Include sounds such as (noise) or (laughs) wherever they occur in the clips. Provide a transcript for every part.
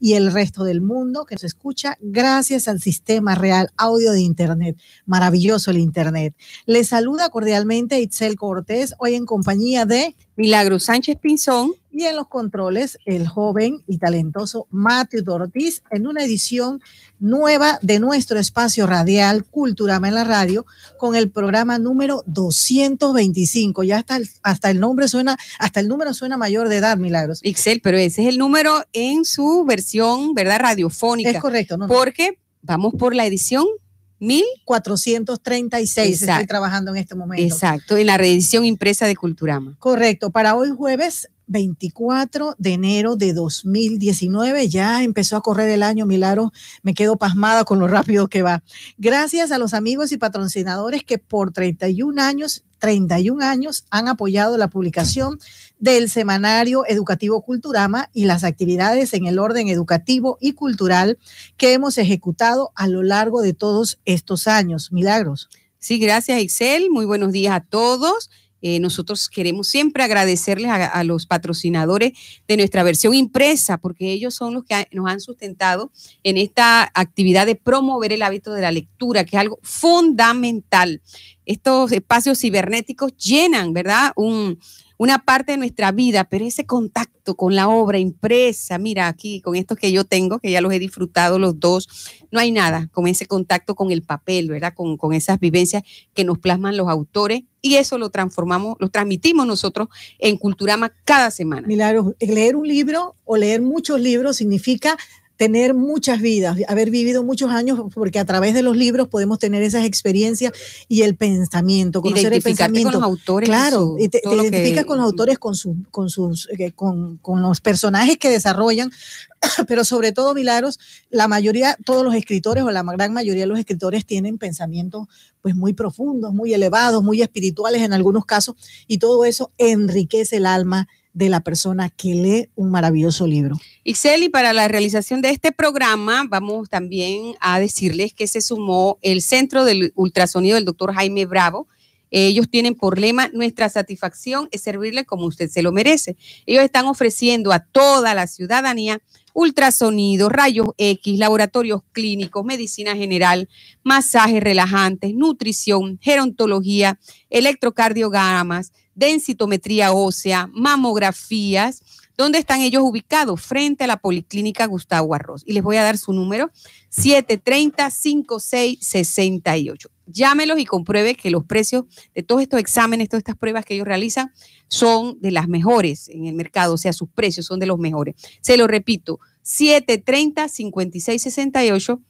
y el resto del mundo que nos escucha gracias al sistema real audio de Internet. Maravilloso el Internet. Le saluda cordialmente Itzel Cortés, hoy en compañía de Milagro Sánchez Pinzón. Y en los controles, el joven y talentoso Mateo Ortiz, en una edición nueva de nuestro espacio radial Culturama en la radio, con el programa número 225. Ya hasta el, hasta el nombre suena, hasta el número suena mayor de edad, Milagros. Excel, pero ese es el número en su versión, ¿verdad? Radiofónica. Es correcto, ¿no? Porque vamos por la edición 1436 estoy trabajando en este momento. Exacto, en la reedición impresa de Culturama. Correcto, para hoy jueves 24 de enero de 2019. Ya empezó a correr el año, Milagro. Me quedo pasmada con lo rápido que va. Gracias a los amigos y patrocinadores que por 31 años, 31 años han apoyado la publicación del semanario educativo Culturama y las actividades en el orden educativo y cultural que hemos ejecutado a lo largo de todos estos años. Milagros. Sí, gracias, Excel. Muy buenos días a todos. Eh, nosotros queremos siempre agradecerles a, los patrocinadores de nuestra versión impresa, porque ellos son los que nos han sustentado en esta actividad de promover el hábito de la lectura, que es algo fundamental. Estos espacios cibernéticos llenan, ¿verdad? Un, una parte de nuestra vida, pero ese contacto con la obra impresa, mira aquí con estos que yo tengo, que ya los he disfrutado los dos, no hay nada con ese contacto con el papel, ¿verdad? Con, con esas vivencias que nos plasman los autores y eso lo transformamos, lo transmitimos nosotros en Culturama cada semana. Milagro, leer un libro o leer muchos libros significa tener muchas vidas, haber vivido muchos años, porque a través de los libros podemos tener esas experiencias y el pensamiento, conocer el pensamiento. con los autores. Claro, y te, identificas con los autores, con, su, con, sus, eh, con, con los personajes que desarrollan, (clears throat) pero sobre todo, Milagros, la mayoría, todos los escritores o la gran mayoría de los escritores tienen pensamientos pues muy profundos, muy elevados, muy espirituales en algunos casos, y todo eso enriquece el alma de la persona que lee un maravilloso libro. Ixeli, para la realización de este programa, vamos también a decirles que se sumó el Centro del Ultrasonido del doctor Jaime Bravo. Ellos tienen por lema, nuestra satisfacción es servirle como usted se lo merece. Ellos están ofreciendo a toda la ciudadanía ultrasonido, rayos X, laboratorios clínicos, medicina general, masajes relajantes, nutrición, gerontología, electrocardiogramas, densitometría ósea, mamografías. ¿Dónde están ellos ubicados? Frente a la Policlínica Gustavo Arroz. Y les voy a dar su número, 730-5668. Llámelos y compruebe que los precios de todos estos exámenes, todas estas pruebas que ellos realizan, son de las mejores en el mercado, o sea, sus precios son de los mejores. Se lo repito, 730-5668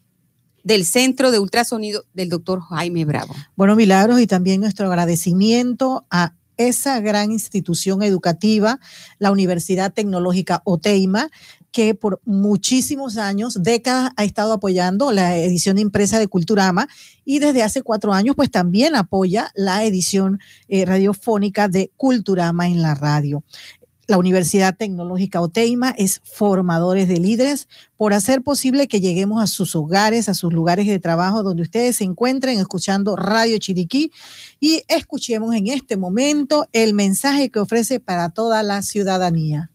del Centro de Ultrasonido del doctor Jaime Bravo. Bueno, Milagros, y también nuestro agradecimiento a esa gran institución educativa, la Universidad Tecnológica OTEIMA, que por muchísimos años, décadas, ha estado apoyando la edición impresa de Culturama y desde hace cuatro años, pues también apoya la edición eh, radiofónica de Culturama en la radio la Universidad Tecnológica Oteima es formadores de líderes por hacer posible que lleguemos a sus hogares, a sus lugares de trabajo donde ustedes se encuentren escuchando Radio Chiriquí y escuchemos en este momento el mensaje que ofrece para toda la ciudadanía.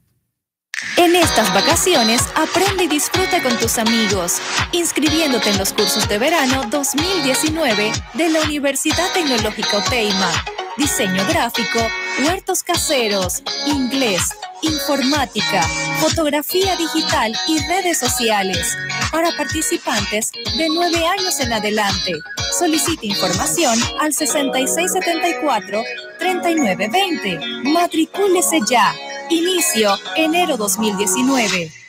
En estas vacaciones, aprende y disfruta con tus amigos, inscribiéndote en los cursos de verano 2019 de la Universidad Tecnológica Oteima diseño gráfico, huertos caseros, inglés, informática, fotografía digital y redes sociales para participantes de 9 años en adelante. Solicite información al 6674-3920. Matricúlese ya. Inicio enero 2019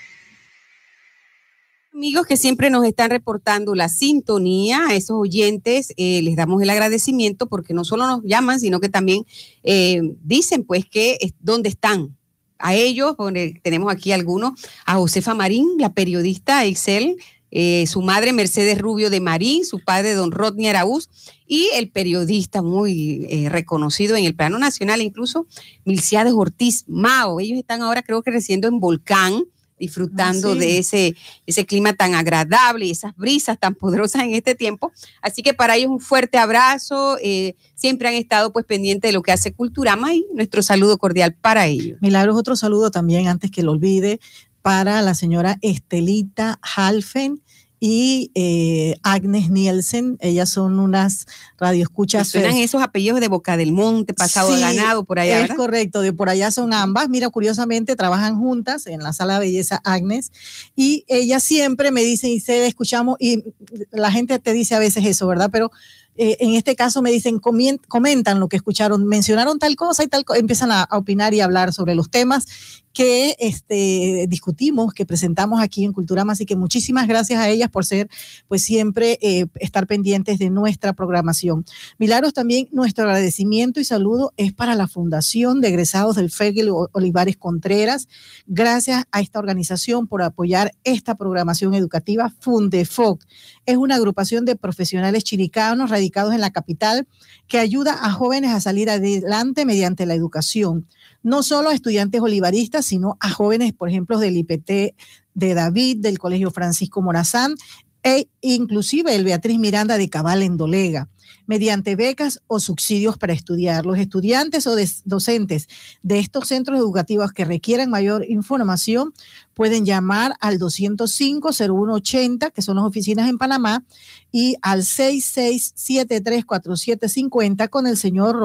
amigos que siempre nos están reportando la sintonía, a esos oyentes eh, les damos el agradecimiento porque no solo nos llaman, sino que también eh, dicen pues que dónde están. A ellos, tenemos aquí algunos, a Josefa Marín, la periodista Excel, eh, su madre Mercedes Rubio de Marín, su padre don Rodney Araúz y el periodista muy reconocido en el plano nacional, incluso Milciades Ortiz Mao. Ellos están ahora creo que residiendo en Volcán disfrutando ah, de ese, ese clima tan agradable y esas brisas tan poderosas en este tiempo. Así que para ellos un fuerte abrazo. Eh, siempre han estado pues pendientes de lo que hace Culturama y nuestro saludo cordial para ellos. Milagros, otro saludo también antes que lo olvide para la señora Estelita Halfen y eh, Agnes Nielsen. Ellas son unas radioescuchas. Suenan esos apellidos de Boca del Monte, pasado ganado, por allá. Es correcto, de por allá son ambas. Mira, curiosamente trabajan juntas en la sala de belleza Agnes y ellas siempre me dicen, y se escuchamos, y la gente te dice a veces eso, ¿verdad? Pero eh, en este caso me dicen, comentan lo que escucharon, mencionaron tal cosa y tal cosa, empiezan a, opinar y hablar sobre los temas que este, discutimos, que presentamos aquí en Cultura Más. Así que muchísimas gracias a ellas por ser, pues siempre eh, estar pendientes de nuestra programación. Milagros, también nuestro agradecimiento y saludo es para la Fundación de Egresados del FEGEL Olivares Contreras. Gracias a esta organización por apoyar esta programación educativa. Fundefoc es una agrupación de profesionales chiricanos radicados en la capital que ayuda a jóvenes a salir adelante mediante la educación. No solo a estudiantes olivaristas, sino a jóvenes, por ejemplo, del IPT de David, del Colegio Francisco Morazán, e inclusive el Beatriz Miranda de Cabal en Dolega mediante becas o subsidios para estudiar. Los estudiantes o docentes de estos centros educativos que requieran mayor información pueden llamar al 205-0180, que son las oficinas en Panamá, y al 66734750 con el señor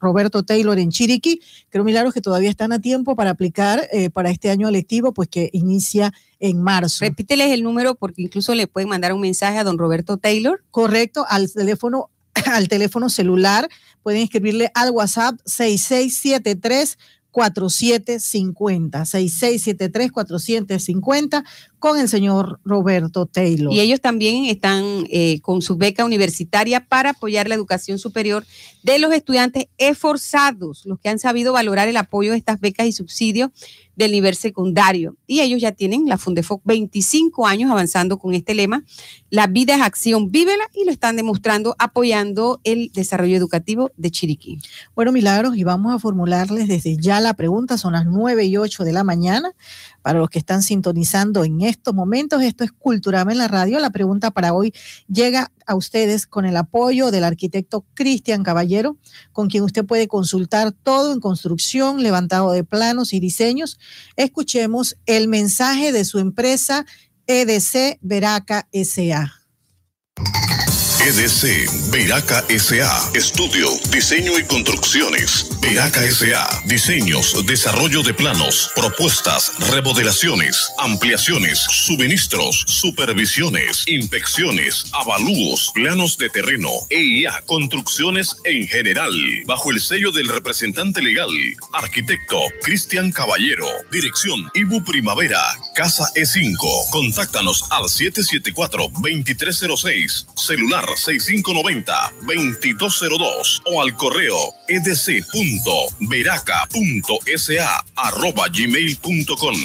Roberto Taylor en Chiriquí. Creo, Milagros, que todavía están a tiempo para aplicar eh, para este año lectivo, pues que inicia en marzo. Repíteles el número porque incluso le pueden mandar un mensaje a don Roberto Taylor. Correcto, al teléfono (laughs) al teléfono celular. Pueden escribirle al WhatsApp 6673 4750 6673 4750 con el señor Roberto Taylor. Y ellos también están eh, con su beca universitaria para apoyar la educación superior de los estudiantes esforzados, los que han sabido valorar el apoyo de estas becas y subsidios del nivel secundario. Y ellos ya tienen la Fundefoc 25 años avanzando con este lema, la vida es acción, vívela, y lo están demostrando apoyando el desarrollo educativo de Chiriquí. Bueno, Milagros, y vamos a formularles desde ya la pregunta, son las 9 y 8 de la mañana. Para los que están sintonizando en estos momentos, esto es Culturama en la radio. La pregunta para hoy llega a ustedes con el apoyo del arquitecto Cristian Caballero, con quien usted puede consultar todo en construcción, levantado de planos y diseños. Escuchemos el mensaje de su empresa EDC Veraca SA. EDC, Veraca SA, Estudio, Diseño y Construcciones. Veraca SA, Diseños, Desarrollo de Planos, Propuestas, Remodelaciones, Ampliaciones, Suministros, Supervisiones, Inspecciones, Avalúos, Planos de Terreno, EIA, Construcciones en general, bajo el sello del representante legal, arquitecto Cristian Caballero, Dirección Ibu Primavera, Casa E5. Contáctanos al 774-2306, celular 6590-2202 o al correo edc.veraca.sa arroba gmail.com.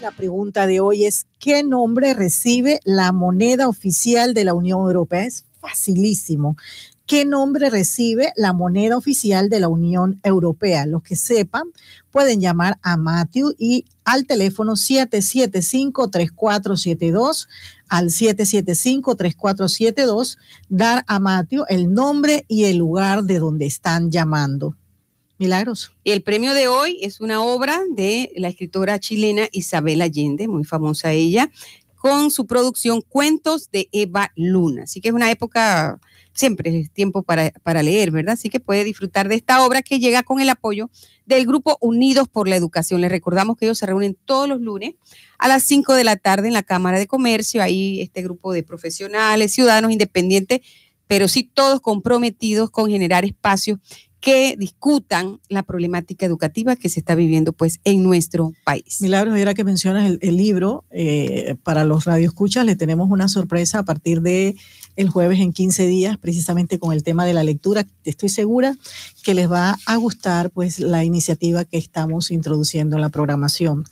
La pregunta de hoy es, ¿qué nombre recibe la moneda oficial de la Unión Europea? Es facilísimo. ¿Qué nombre recibe la moneda oficial de la Unión Europea? Los que sepan pueden llamar a Matthew y al teléfono 775-3472 al 775-3472, dar a Mateo el nombre y el lugar de donde están llamando. Milagros. El premio de hoy es una obra de la escritora chilena Isabel Allende, muy famosa ella, con su producción Cuentos de Eva Luna. Así que es una época, siempre es tiempo para, para leer, ¿verdad? Así que puede disfrutar de esta obra que llega con el apoyo del grupo Unidos por la Educación. Les recordamos que ellos se reúnen todos los lunes a las 5 de la tarde en la Cámara de Comercio. Ahí este grupo de profesionales, ciudadanos independientes, pero sí todos comprometidos con generar espacios que discutan la problemática educativa que se está viviendo pues en nuestro país. Milagros, era que mencionas el, libro, eh, para los radioescuchas le tenemos una sorpresa a partir de el jueves en 15 días, precisamente con el tema de la lectura. Estoy segura que les va a gustar pues la iniciativa que estamos introduciendo en la programación.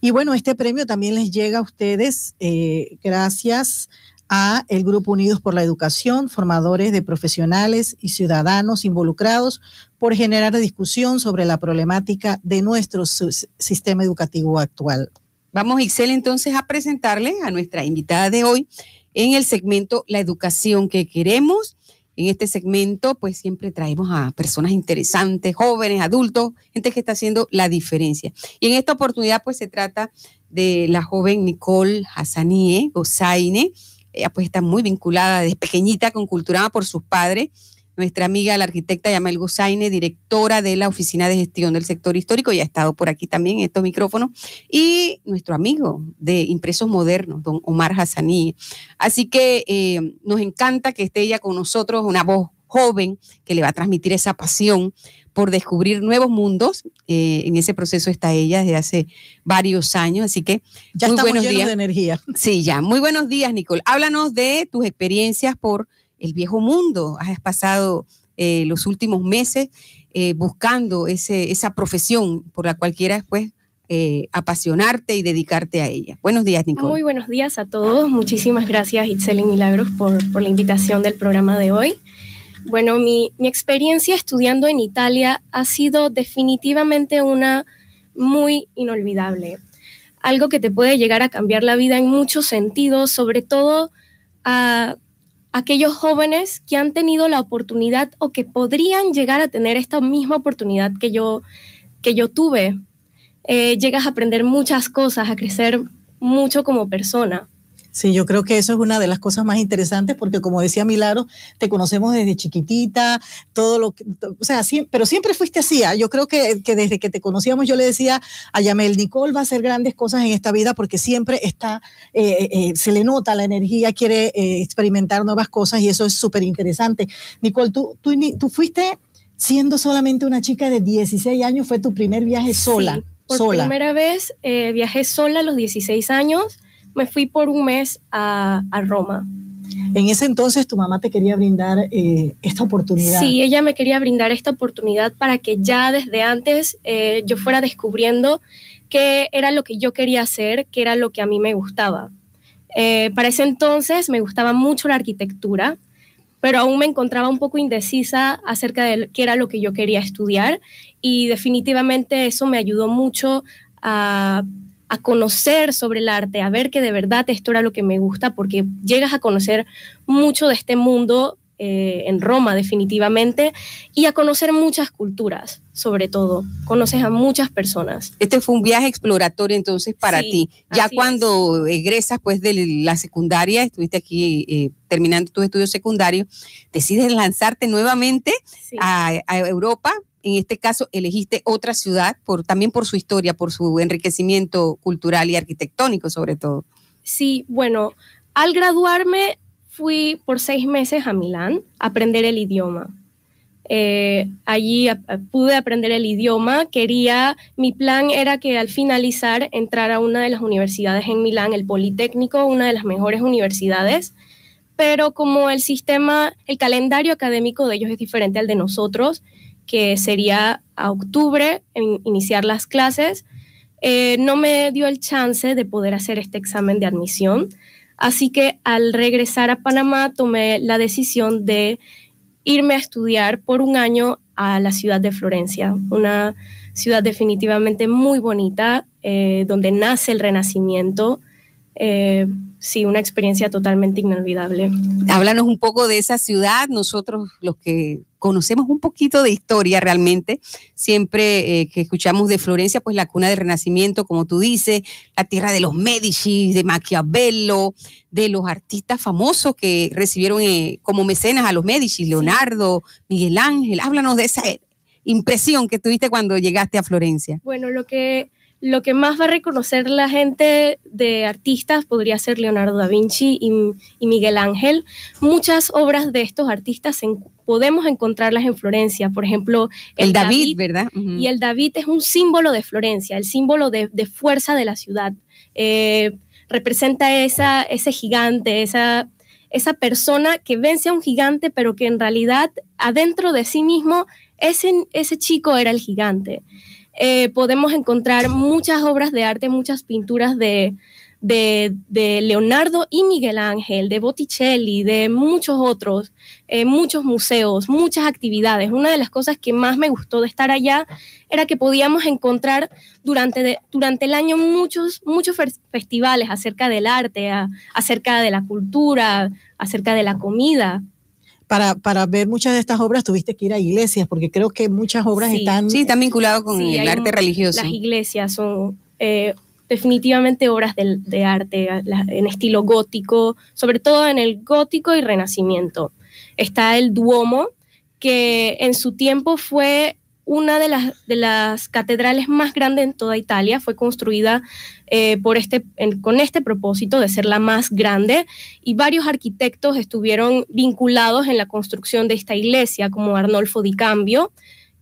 Y bueno, este premio también les llega a ustedes eh, gracias a el Grupo Unidos por la Educación, formadores de profesionales y ciudadanos involucrados por generar discusión sobre la problemática de nuestro sistema educativo actual. Vamos, Ixel, entonces a presentarle a nuestra invitada de hoy en el segmento La educación que queremos. En este segmento, pues siempre traemos a personas interesantes, jóvenes, adultos, gente que está haciendo la diferencia. Y en esta oportunidad, pues se trata de la joven Nicole Hassanie Gozaine. Ella pues está muy vinculada desde pequeñita con Culturama por sus padres nuestra amiga, la arquitecta Yamel Gusaine, directora de la Oficina de Gestión del Sector Histórico, ya ha estado por aquí también en estos micrófonos, y nuestro amigo de Impresos Modernos, don Omar Hassaní. Así que eh, nos encanta que esté ella con nosotros, una voz joven que le va a transmitir esa pasión por descubrir nuevos mundos. Eh, en ese proceso está ella desde hace varios años, así que ya muy buenos días. de energía. Sí, ya. Muy buenos días, Nicole. Háblanos de tus experiencias por el viejo mundo. Has pasado eh, los últimos meses eh, buscando ese, esa profesión por la cual quieras pues eh, apasionarte y dedicarte a ella. Buenos días, Nicole. Muy buenos días a todos. Muchísimas gracias, Itzel Milagros, por, por, la invitación del programa de hoy. Bueno, mi, mi experiencia estudiando en Italia ha sido definitivamente una muy inolvidable. Algo que te puede llegar a cambiar la vida en muchos sentidos, sobre todo a aquellos jóvenes que han tenido la oportunidad o que podrían llegar a tener esta misma oportunidad que yo, que yo tuve. Eh, llegas a aprender muchas cosas, a crecer mucho como persona. Sí, yo creo que eso es una de las cosas más interesantes porque como decía Milagro, te conocemos desde chiquitita, todo lo que, o sea, pero siempre fuiste así. ¿ah? Yo creo que, que, desde que te conocíamos yo le decía a Yamel, Nicole va a hacer grandes cosas en esta vida porque siempre está, eh, eh, se le nota la energía, quiere eh, experimentar nuevas cosas y eso es súper interesante. Nicole, tú, tú, tú fuiste siendo solamente una chica de 16 años, fue tu primer viaje sola. Sí, por primera vez viajé sola a los 16 años me fui por un mes a, Roma. En ese entonces tu mamá te quería brindar eh, esta oportunidad. Sí, ella me quería brindar esta oportunidad para que ya desde antes eh, yo fuera descubriendo qué era lo que yo quería hacer, qué era lo que a mí me gustaba. Eh, para ese entonces me gustaba mucho la arquitectura, pero aún me encontraba un poco indecisa acerca de qué era lo que yo quería estudiar y definitivamente eso me ayudó mucho a a conocer sobre el arte, a ver que de verdad esto era lo que me gusta, porque llegas a conocer mucho de este mundo eh, en Roma definitivamente y a conocer muchas culturas, sobre todo. Conoces a muchas personas. Este fue un viaje exploratorio entonces para ti. Ya cuando egresas pues de la secundaria, estuviste aquí eh, terminando tus estudios secundarios, decides lanzarte nuevamente a, a Europa en este caso elegiste otra ciudad también por su historia, por su enriquecimiento cultural y arquitectónico sobre todo. Sí, bueno, al graduarme fui por seis meses a Milán a aprender el idioma. Eh, allí pude aprender el idioma. Quería, mi plan era que al finalizar entrar a una de las universidades en Milán, el Politécnico, una de las mejores universidades. Pero como el sistema, el calendario académico de ellos es diferente al de nosotros, que sería a octubre iniciar las clases, eh, no me dio el chance de poder hacer este examen de admisión. Así que al regresar a Panamá tomé la decisión de irme a estudiar por un año a la ciudad de Florencia, una ciudad definitivamente muy bonita, eh, donde nace el renacimiento. Eh, sí, una experiencia totalmente inolvidable. Háblanos un poco de esa ciudad, nosotros los que conocemos un poquito de historia realmente, siempre eh, que escuchamos de Florencia, pues la cuna del Renacimiento, como tú dices, la tierra de los Medici, de Maquiavelo, de los artistas famosos que recibieron eh, como mecenas a los Medici, Leonardo, Miguel Ángel, háblanos de esa impresión que tuviste cuando llegaste a Florencia. Bueno, lo que lo que más va a reconocer la gente de artistas podría ser Leonardo da Vinci y, Miguel Ángel. Muchas obras de estos artistas podemos encontrarlas en Florencia. Por ejemplo, el, David, ¿verdad? Y el David es un símbolo de Florencia, el símbolo de, fuerza de la ciudad. Eh, representa esa, ese gigante, esa, esa persona que vence a un gigante, pero que en realidad adentro de sí mismo ese, ese chico era el gigante. Eh, podemos encontrar muchas obras de arte, muchas pinturas de, Leonardo y Miguel Ángel, de Botticelli, de muchos otros, eh, muchos museos, muchas actividades. Una de las cosas que más me gustó de estar allá era que podíamos encontrar durante, durante el año muchos, muchos festivales acerca del arte, acerca de la cultura, acerca de la comida. Para, para ver muchas de estas obras tuviste que ir a iglesias, porque creo que muchas obras están... Sí, están vinculadas con el arte religioso. Las iglesias son... Eh, definitivamente obras de, arte en estilo gótico, sobre todo en el gótico y renacimiento. Está el Duomo, que en su tiempo fue una de las, de las catedrales más grandes en toda Italia. Fue construida eh, por este, con este propósito de ser la más grande y varios arquitectos estuvieron vinculados en la construcción de esta iglesia, como Arnolfo di Cambio,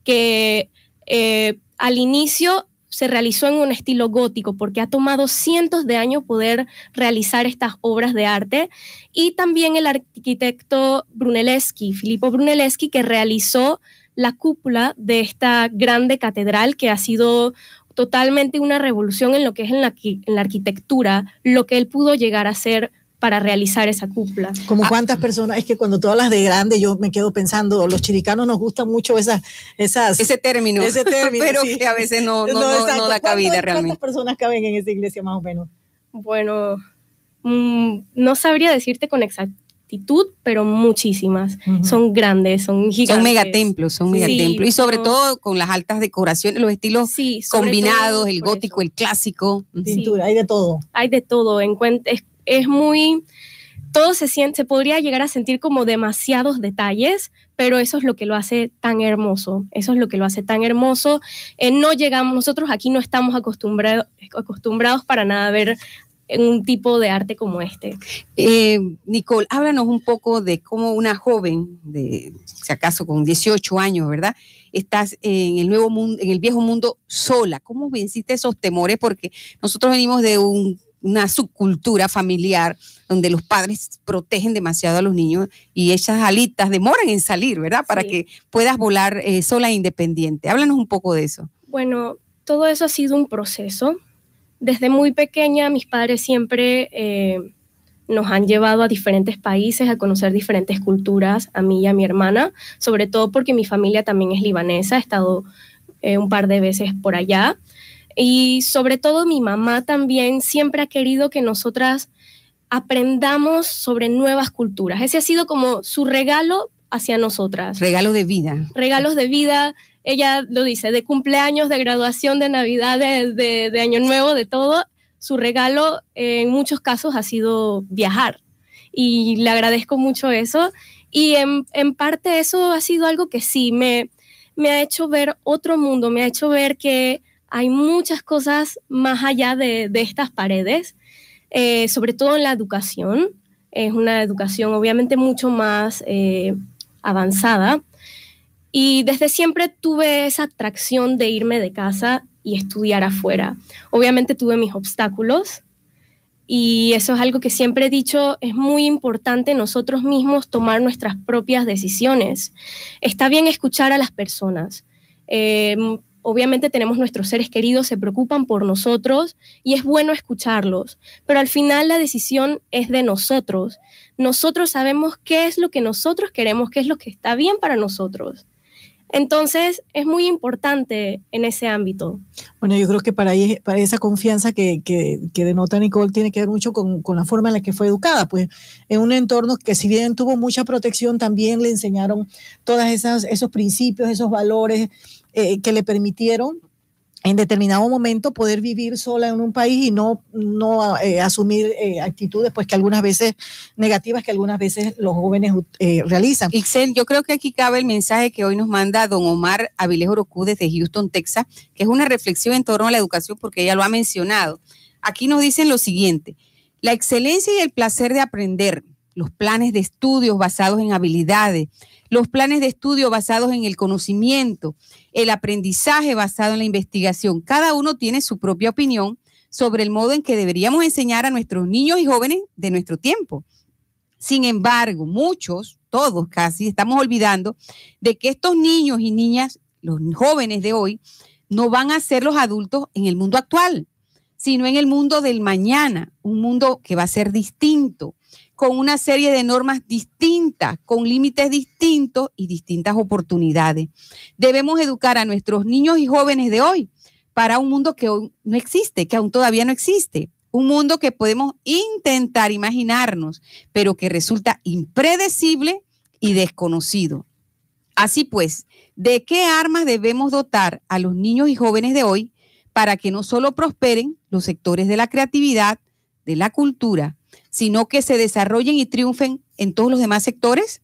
que eh, al inicio se realizó en un estilo gótico porque ha tomado cientos de años poder realizar estas obras de arte y también el arquitecto Brunelleschi, Filippo Brunelleschi, que realizó la cúpula de esta grande catedral que ha sido totalmente una revolución en lo que es en la, en la arquitectura, lo que él pudo llegar a ser para realizar esa cúpula. Como ah. cuántas personas, es que cuando tú hablas de grande, yo me quedo pensando, los chiricanos nos gusta mucho esas, esas ese término, ese término (laughs) pero que a veces no, no, no, da cabida realmente. ¿Cuántas personas caben en esa iglesia más o menos? Bueno, mm, no sabría decirte con pero muchísimas. Son grandes, son gigantes. Son megatemplos, son megatemplos. y sobre todo con las altas decoraciones, los estilos combinados, el gótico, el clásico. Pintura, hay de todo. Hay de todo. En, es, es muy, todo se siente, se podría llegar a sentir como demasiados detalles, pero eso es lo que lo hace tan hermoso, eso es lo que lo hace tan hermoso. Eh, no llegamos, nosotros aquí no estamos acostumbrados, acostumbrados para nada a ver un tipo de arte como este. Eh, Nicole, háblanos un poco de cómo una joven, de si acaso con 18 años, ¿verdad? Estás en el nuevo mundo, en el viejo mundo sola. ¿Cómo venciste esos temores? Porque nosotros venimos de un una subcultura familiar donde los padres protegen demasiado a los niños y esas alitas demoran en salir, ¿verdad? Para que puedas volar eh, sola e independiente. Háblanos un poco de eso. Bueno, todo eso ha sido un proceso. Desde muy pequeña mis padres siempre eh, nos han llevado a diferentes países a conocer diferentes culturas, a mí y a mi hermana, sobre todo porque mi familia también es libanesa, he estado eh, un par de veces por allá. Y sobre todo mi mamá también siempre ha querido que nosotras aprendamos sobre nuevas culturas. Ese ha sido como su regalo hacia nosotras. Regalo de vida. Regalos de vida. Ella lo dice, de cumpleaños, de graduación, de Navidad, de, Año Nuevo, de todo. Su regalo en muchos casos ha sido viajar. Y le agradezco mucho eso. Y en, en parte eso ha sido algo que sí me, me ha hecho ver otro mundo, me ha hecho ver que hay muchas cosas más allá de, estas paredes, eh, sobre todo en la educación. Es una educación obviamente mucho más eh, avanzada. Y desde siempre tuve esa atracción de irme de casa y estudiar afuera. Obviamente tuve mis obstáculos y eso es algo que siempre he dicho, es muy importante nosotros mismos tomar nuestras propias decisiones. Está bien escuchar a las personas. Eh, obviamente tenemos nuestros seres queridos, se preocupan por nosotros y es bueno escucharlos, pero al final la decisión es de nosotros. Nosotros sabemos qué es lo que nosotros queremos, qué es lo que está bien para nosotros. Entonces, es muy importante en ese ámbito. Bueno, yo creo que para, para esa confianza que, que, denota Nicole tiene que ver mucho con, con, la forma en la que fue educada. Pues en un entorno que si bien tuvo mucha protección, también le enseñaron todos esos principios, esos valores, eh, que le permitieron en determinado momento poder vivir sola en un país y no, no eh, asumir eh, actitudes pues que algunas veces negativas que algunas veces los jóvenes realizan. Ixel, yo creo que aquí cabe el mensaje que hoy nos manda don Omar Avilés Orocú desde Houston, Texas, que es una reflexión en torno a la educación porque ella lo ha mencionado. Aquí nos dicen lo siguiente, la excelencia y el placer de aprender, los planes de estudios basados en habilidades, los planes de estudio basados en el conocimiento, el aprendizaje basado en la investigación. Cada uno tiene su propia opinión sobre el modo en que deberíamos enseñar a nuestros niños y jóvenes de nuestro tiempo. Sin embargo, muchos, todos casi, estamos olvidando de que estos niños y niñas, los jóvenes de hoy, no van a ser los adultos en el mundo actual, sino en el mundo del mañana, un mundo que va a ser distinto, con una serie de normas distintas, con límites distintos y distintas oportunidades. Debemos educar a nuestros niños y jóvenes de hoy para un mundo que hoy no existe, que aún todavía no existe. Un mundo que podemos intentar imaginarnos, pero que resulta impredecible y desconocido. Así pues, ¿de qué armas debemos dotar a los niños y jóvenes de hoy para que no solo prosperen los sectores de la creatividad, de la cultura, sino que se desarrollen y triunfen en todos los demás sectores?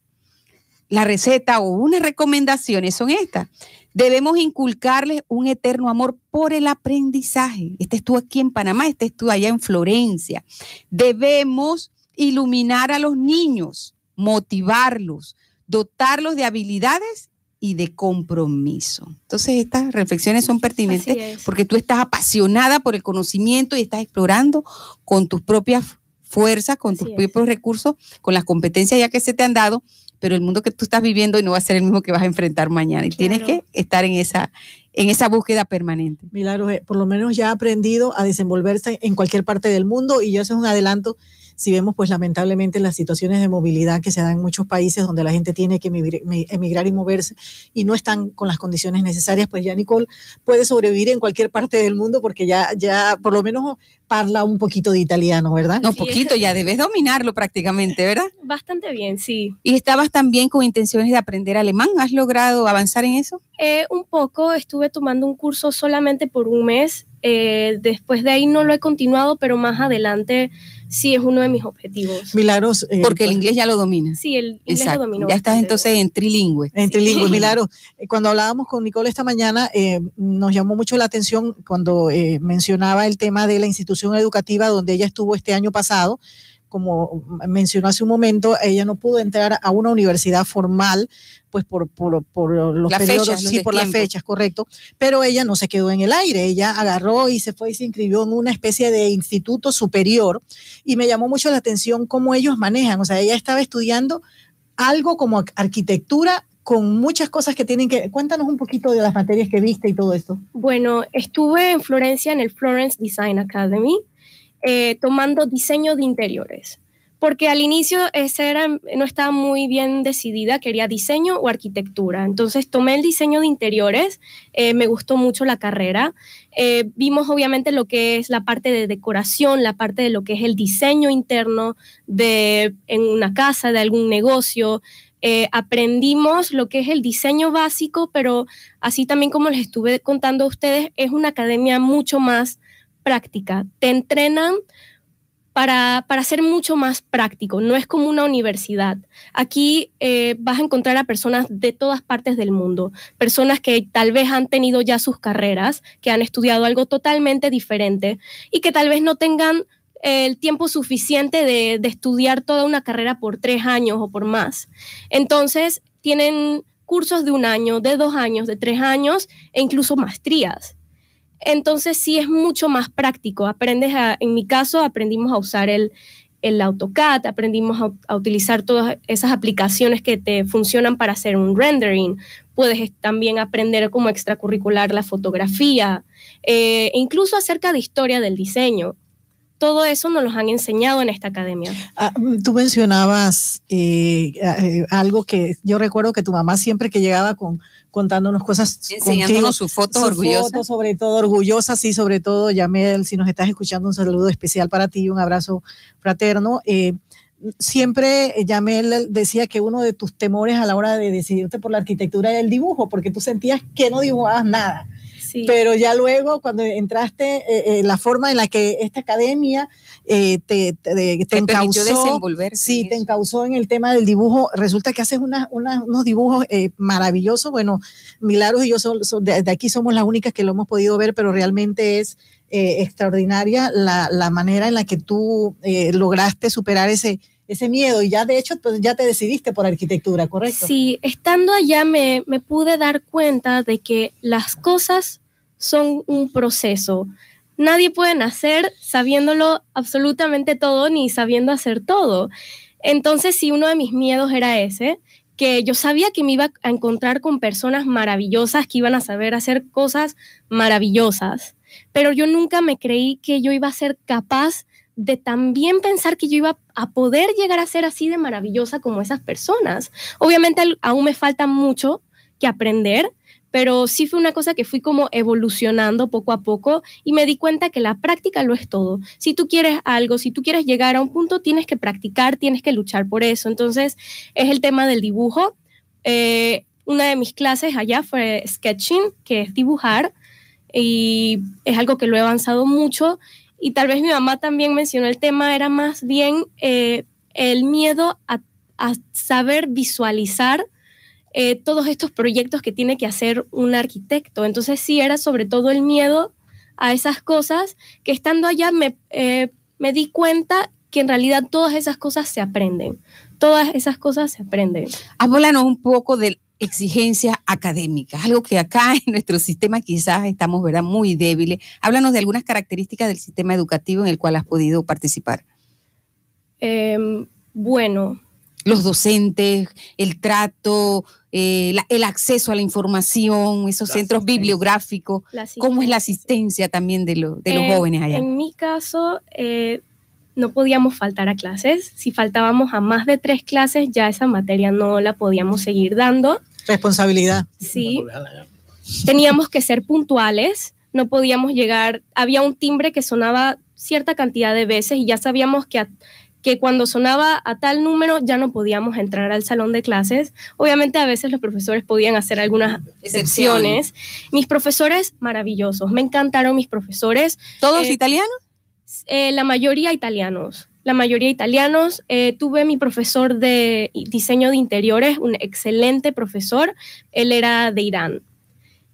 La receta o unas recomendaciones son estas. Debemos inculcarles un eterno amor por el aprendizaje. Este estuvo aquí en Panamá, este estuvo allá en Florencia. Debemos iluminar a los niños, motivarlos, dotarlos de habilidades y de compromiso. Entonces, estas reflexiones son pertinentes porque tú estás apasionada por el conocimiento y estás explorando con tus propias fuerzas, con tus propios recursos, con las competencias ya que se te han dado, pero el mundo que tú estás viviendo no va a ser el mismo que vas a enfrentar mañana. Y tienes que estar en esa, en esa búsqueda permanente. Milagros, eh, por lo menos ya ha aprendido a desenvolverse en cualquier parte del mundo y eso es un adelanto si vemos pues lamentablemente las situaciones de movilidad que se dan en muchos países donde la gente tiene que emigrar y moverse y no están con las condiciones necesarias, pues ya Nicole puede sobrevivir en cualquier parte del mundo porque ya, ya por lo menos habla un poquito de italiano, ¿verdad? No, poquito, ya debes dominarlo prácticamente, ¿verdad? Bastante bien, sí. ¿Y estabas también con intenciones de aprender alemán? ¿Has logrado avanzar en eso? Eh, un poco, estuve tomando un curso solamente por un mes. Eh, después de ahí no lo he continuado, pero más adelante sí es uno de mis objetivos. Milagros. Eh, Porque el pues, inglés ya lo domina. Sí, el inglés lo domino. Ya estás entonces en trilingüe. En trilingüe, (laughs) Milagros. Eh, cuando hablábamos con Nicole esta mañana, eh, nos llamó mucho la atención cuando mencionaba el tema de la institución educativa donde ella estuvo este año pasado como mencionó hace un momento, ella no pudo entrar a una universidad formal, pues por, por, por los periodos, sí, por las fechas, correcto, pero ella no se quedó en el aire, ella agarró y se fue y se inscribió en una especie de instituto superior y me llamó mucho la atención cómo ellos manejan, o sea, ella estaba estudiando algo como arquitectura con muchas cosas que tienen que... Cuéntanos un poquito de las materias que viste y todo esto. Bueno, estuve en Florencia en el Florence Design Academy eh, tomando diseño de interiores, porque al inicio esa era, no estaba muy bien decidida, quería diseño o arquitectura. Entonces tomé el diseño de interiores, eh, me gustó mucho la carrera. Eh, vimos obviamente lo que es la parte de decoración, la parte de lo que es el diseño interno de en una casa, de algún negocio. aprendimos lo que es el diseño básico, pero así también como les estuve contando a ustedes, es una academia mucho más práctica, te entrenan para, para, ser mucho más práctico, no es como una universidad. Aquí eh, vas a encontrar a personas de todas partes del mundo, personas que tal vez han tenido ya sus carreras, que han estudiado algo totalmente diferente y que tal vez no tengan el tiempo suficiente de, de estudiar toda una carrera por tres años o por más. Entonces, tienen cursos de un año, de dos años, de tres años e incluso maestrías. Entonces sí es mucho más práctico. Aprendes a, en mi caso, aprendimos a usar el, el AutoCAD, aprendimos a, utilizar todas esas aplicaciones que te funcionan para hacer un rendering. Puedes también aprender como extracurricular la fotografía, eh, e incluso acerca de historia del diseño. Todo eso nos lo han enseñado en esta academia. Ah, tú mencionabas eh, eh, algo que yo recuerdo que tu mamá siempre que llegaba con contándonos cosas. Enseñándonos sus fotos orgullosas. sobre todo orgullosas y sobre todo, Yamel, si nos estás escuchando, un saludo especial para ti, un abrazo fraterno. Eh, siempre Yamel decía que uno de tus temores a la hora de decidirte por la arquitectura era el dibujo, porque tú sentías que no dibujabas nada. Pero ya luego, cuando entraste, eh, eh, la forma en la que esta academia eh, te, te, te, encauzó, sí, te encauzó en el tema del dibujo, resulta que haces unos dibujos maravillosos. Bueno, Milagros y yo de, aquí somos las únicas que lo hemos podido ver, pero realmente es extraordinaria la, la, manera en la que tú lograste superar ese, ese miedo y ya de hecho pues ya te decidiste por arquitectura, ¿correcto? Sí, estando allá me, me pude dar cuenta de que las cosas son un proceso. Nadie puede nacer sabiéndolo absolutamente todo ni sabiendo hacer todo. Entonces, si uno de mis miedos era ese, que yo sabía que me iba a encontrar con personas maravillosas que iban a saber hacer cosas maravillosas, pero yo nunca me creí que yo iba a ser capaz de también pensar que yo iba a poder llegar a ser así de maravillosa como esas personas. Obviamente aún me falta mucho que aprender, pero sí fue una cosa que fui como evolucionando poco a poco y me di cuenta que la práctica lo es todo. Si tú quieres algo, si tú quieres llegar a un punto, tienes que practicar, tienes que luchar por eso. Entonces, es el tema del dibujo. Eh, una de mis clases allá fue sketching, que es dibujar, y es algo que lo he avanzado mucho. Y tal vez mi mamá también mencionó el tema, era más bien eh, el miedo a, saber visualizar eh, todos estos proyectos que tiene que hacer un arquitecto. Entonces sí era sobre todo el miedo a esas cosas que estando allá me, eh, me di cuenta que en realidad todas esas cosas se aprenden. Todas esas cosas se aprenden. Háblanos un poco de exigencias académicas, algo que acá (laughs) en nuestro sistema quizás estamos ¿verdad? muy débiles. Háblanos de algunas características del sistema educativo en el cual has podido participar. Em, bueno. Los docentes, el trato, eh, el acceso a la información, esos centros bibliográficos, cómo es la asistencia también de, los jóvenes allá. En mi caso, eh, no podíamos faltar a clases. Si faltábamos a más de tres clases, ya esa materia no la podíamos seguir dando. Responsabilidad. Sí. Teníamos que ser puntuales, no podíamos llegar, había un timbre que sonaba cierta cantidad de veces y ya sabíamos que que cuando sonaba a tal número ya no podíamos entrar al salón de clases. Obviamente a veces los profesores podían hacer algunas excepciones. Mis profesores maravillosos, me encantaron mis profesores. ¿Todos eh, italianos? Eh, la mayoría italianos. La mayoría italianos. Eh, tuve mi profesor de diseño de interiores, un excelente profesor. Él era de Irán.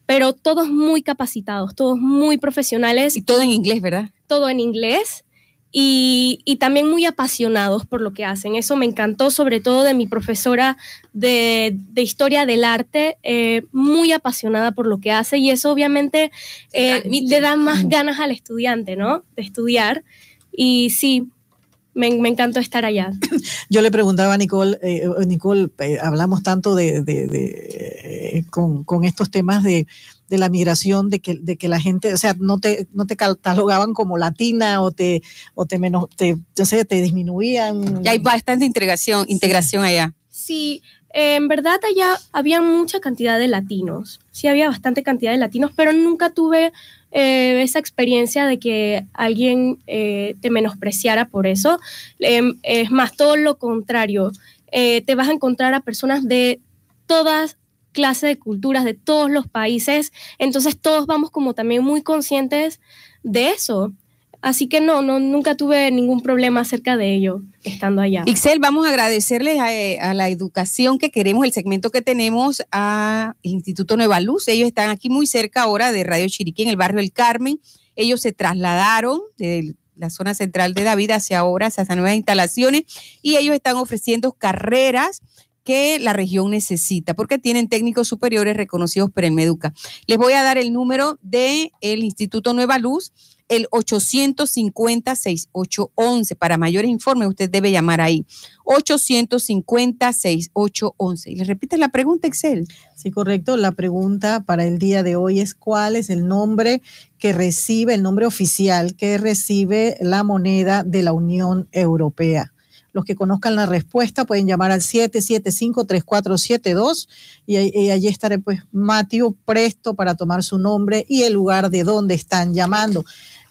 Pero todos muy capacitados, todos muy profesionales. Y todo en inglés, ¿verdad? Todo en inglés y, también muy apasionados por lo que hacen. Eso me encantó, sobre todo de mi profesora de, historia del arte, eh, muy apasionada por lo que hace y eso obviamente eh, le da más ganas al estudiante, ¿no? De estudiar. Y sí, me, encantó estar allá. (coughs) Yo le preguntaba a Nicole, eh, Nicole, hablamos tanto de, con, con, estos temas de, de la migración, de que, de que la gente, o sea, no te, no te catalogaban como latina o te, o te menos, te, sé, te disminuían. Ya hay bastante integración, integración allá. Sí, en verdad allá había mucha cantidad de latinos, sí había bastante cantidad de latinos, pero nunca tuve eh, esa experiencia de que alguien eh, te menospreciara por eso. Em, es más, todo lo contrario. Eh, te vas a encontrar a personas de todas clase de culturas de todos los países, entonces todos vamos como también muy conscientes de eso. Así que no, no, nunca tuve ningún problema acerca de ello estando allá. Ixel, vamos a agradecerles a, la educación que queremos, el segmento que tenemos al Instituto Nueva Luz. Ellos están aquí muy cerca ahora de Radio Chiriquí, en el barrio El Carmen. Ellos se trasladaron de la zona central de David hacia ahora, hacia esas nuevas instalaciones, y ellos están ofreciendo carreras que la región necesita, porque tienen técnicos superiores reconocidos por el Meduca. Les voy a dar el número del el Instituto Nueva Luz, el 850-6811. Para mayores informes, usted debe llamar ahí. 850-6811. Y le repite la pregunta, Excel. Sí, correcto. La pregunta para el día de hoy es cuál es el nombre que recibe, el nombre oficial que recibe la moneda de la Unión Europea. Los que conozcan la respuesta pueden llamar al 775-3472 y, y, allí estaré pues Mateo presto para tomar su nombre y el lugar de donde están llamando.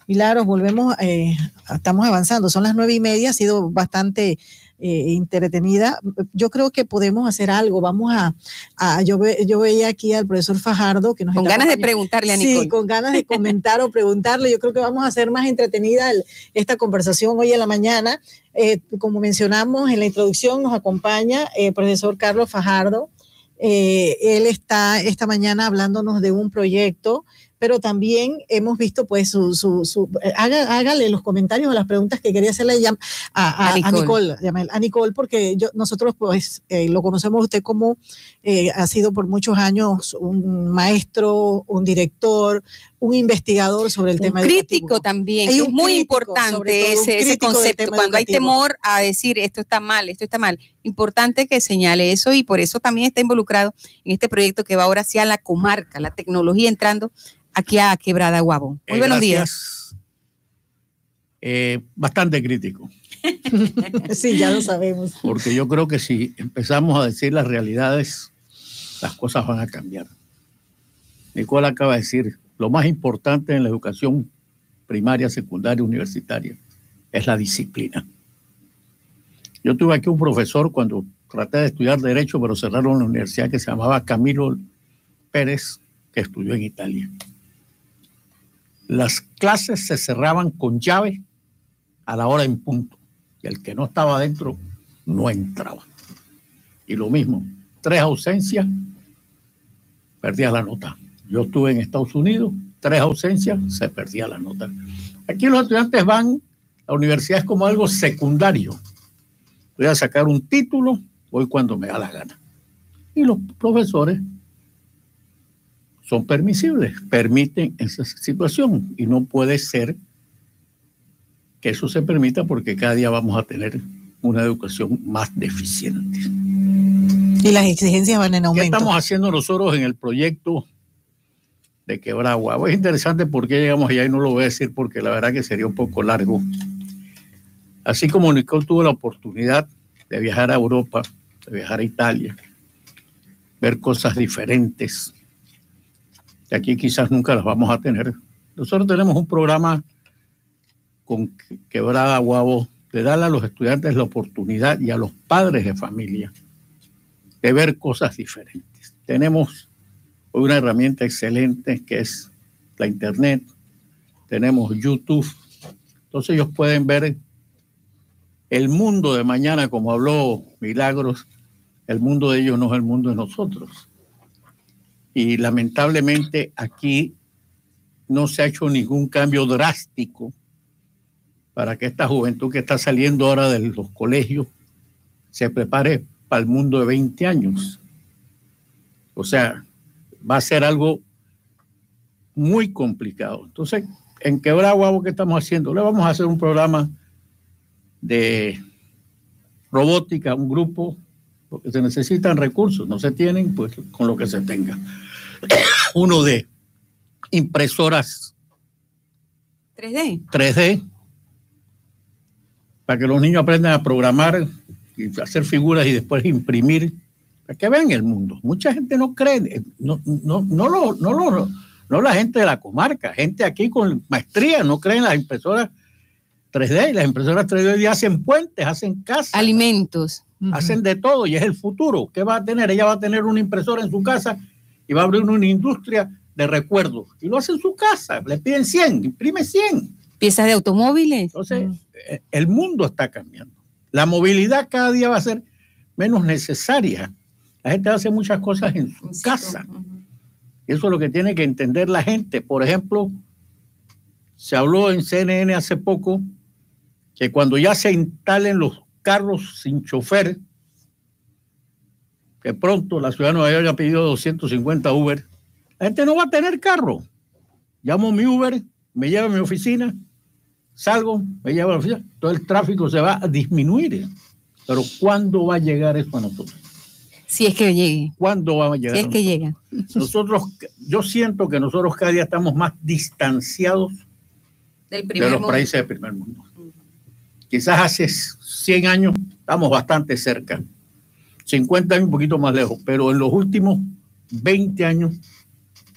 Milagros, volvemos, eh, estamos avanzando, son las nueve y media, ha sido bastante eh, entretenida. Yo creo que podemos hacer algo. Vamos a, yo, yo veía aquí al profesor Fajardo que nos con ganas de preguntarle a Nicole. Sí, con ganas de comentar o (laughs) preguntarle. Yo creo que vamos a hacer más entretenida esta conversación hoy en la mañana. Eh, como mencionamos en la introducción, nos acompaña el profesor Carlos Fajardo. él está esta mañana hablándonos de un proyecto pero también hemos visto pues su, su, eh, hágale los comentarios o las preguntas que quería hacerle a, a, a, Nicole. a, Nicole, porque yo, nosotros pues eh, lo conocemos usted como eh, ha sido por muchos años un maestro, un director, un investigador sobre el un tema crítico también, es muy importante ese, ese concepto, cuando hay temor a decir esto está mal, esto está mal, importante que señale eso y por eso también está involucrado en este proyecto que va ahora hacia la comarca, la tecnología entrando aquí a Quebrada Guabo. Muy eh, buenos días. Eh, bastante crítico. (laughs) sí, ya lo sabemos. Porque yo creo que si empezamos a decir las realidades, las cosas van a cambiar. Nicola acaba de decir, lo más importante en la educación primaria, secundaria, universitaria es la disciplina. Yo tuve aquí un profesor cuando traté de estudiar Derecho, pero cerraron la universidad que se llamaba Camilo Pérez, que estudió en Italia. Las clases se cerraban con llave a la hora en punto y el que no estaba adentro no entraba. Y lo mismo, tres ausencias, perdía la nota. Yo estuve en Estados Unidos, tres ausencias, se perdía la nota. Aquí los estudiantes van, la universidad es como algo secundario. Voy a sacar un título, voy cuando me da la gana. Y los profesores son permisibles, permiten esa situación y no puede ser que eso se permita porque cada día vamos a tener una educación más deficiente. Y las exigencias van en aumento. ¿Qué estamos haciendo nosotros en el proyecto de Quebragua? Es interesante porque llegamos allá y no lo voy a decir porque la verdad que sería un poco largo. Así como Nicole tuvo la oportunidad de viajar a Europa, de viajar a Italia, ver cosas diferentes, que aquí quizás nunca las vamos a tener. Nosotros tenemos un programa con Quebrada Guavo de darle a los estudiantes la oportunidad y a los padres de familia de ver cosas diferentes. Tenemos una herramienta excelente que es la Internet, tenemos YouTube, entonces ellos pueden ver el mundo de mañana, como habló Milagros, el mundo de ellos no es el mundo de nosotros. Y lamentablemente aquí no se ha hecho ningún cambio drástico para que esta juventud que está saliendo ahora de los colegios se prepare para el mundo de 20 años. O sea, va a ser algo muy complicado. Entonces, en Quebragua, ¿qué estamos haciendo? Le vamos a hacer un programa de robótica, un grupo, porque se necesitan recursos, no se tienen, pues con lo que se tenga. (coughs) Uno de impresoras 3D. 3D, para que los niños aprendan a programar y hacer figuras y después imprimir, para que vean el mundo. Mucha gente no cree, no, no, no, lo, no, lo, no la gente de la comarca, gente aquí con maestría, no creen las impresoras 3D. Las impresoras 3D hoy día hacen puentes, hacen casas. Alimentos. Hacen de todo y es el futuro. ¿Qué va a tener? Ella va a tener una impresora en su casa y va a abrir una industria de recuerdos. Y lo hace en su casa. Le piden 100, imprime 100. Piezas de automóviles. Entonces, eh, el mundo está cambiando. La movilidad cada día va a ser menos necesaria. La gente hace muchas cosas en su casa. Eso es lo que tiene que entender la gente. Por ejemplo, se habló en CNN hace poco que cuando ya se instalen los carros sin chofer, que pronto la ciudad de Nueva York haya pedido 250 Uber, la gente no va a tener carro. Llamo mi Uber, me lleva a mi oficina, salgo, me lleva a la oficina, todo el tráfico se va a disminuir. Pero ¿cuándo va a llegar eso a nosotros? Si es que llegue. ¿Cuándo va a llegar? Si es que llega. Nosotros, yo siento que nosotros cada día estamos más distanciados Del de los mundo. países del primer mundo. Quizás hace 100 años estamos bastante cerca, 50 años un poquito más lejos, pero en los últimos 20 años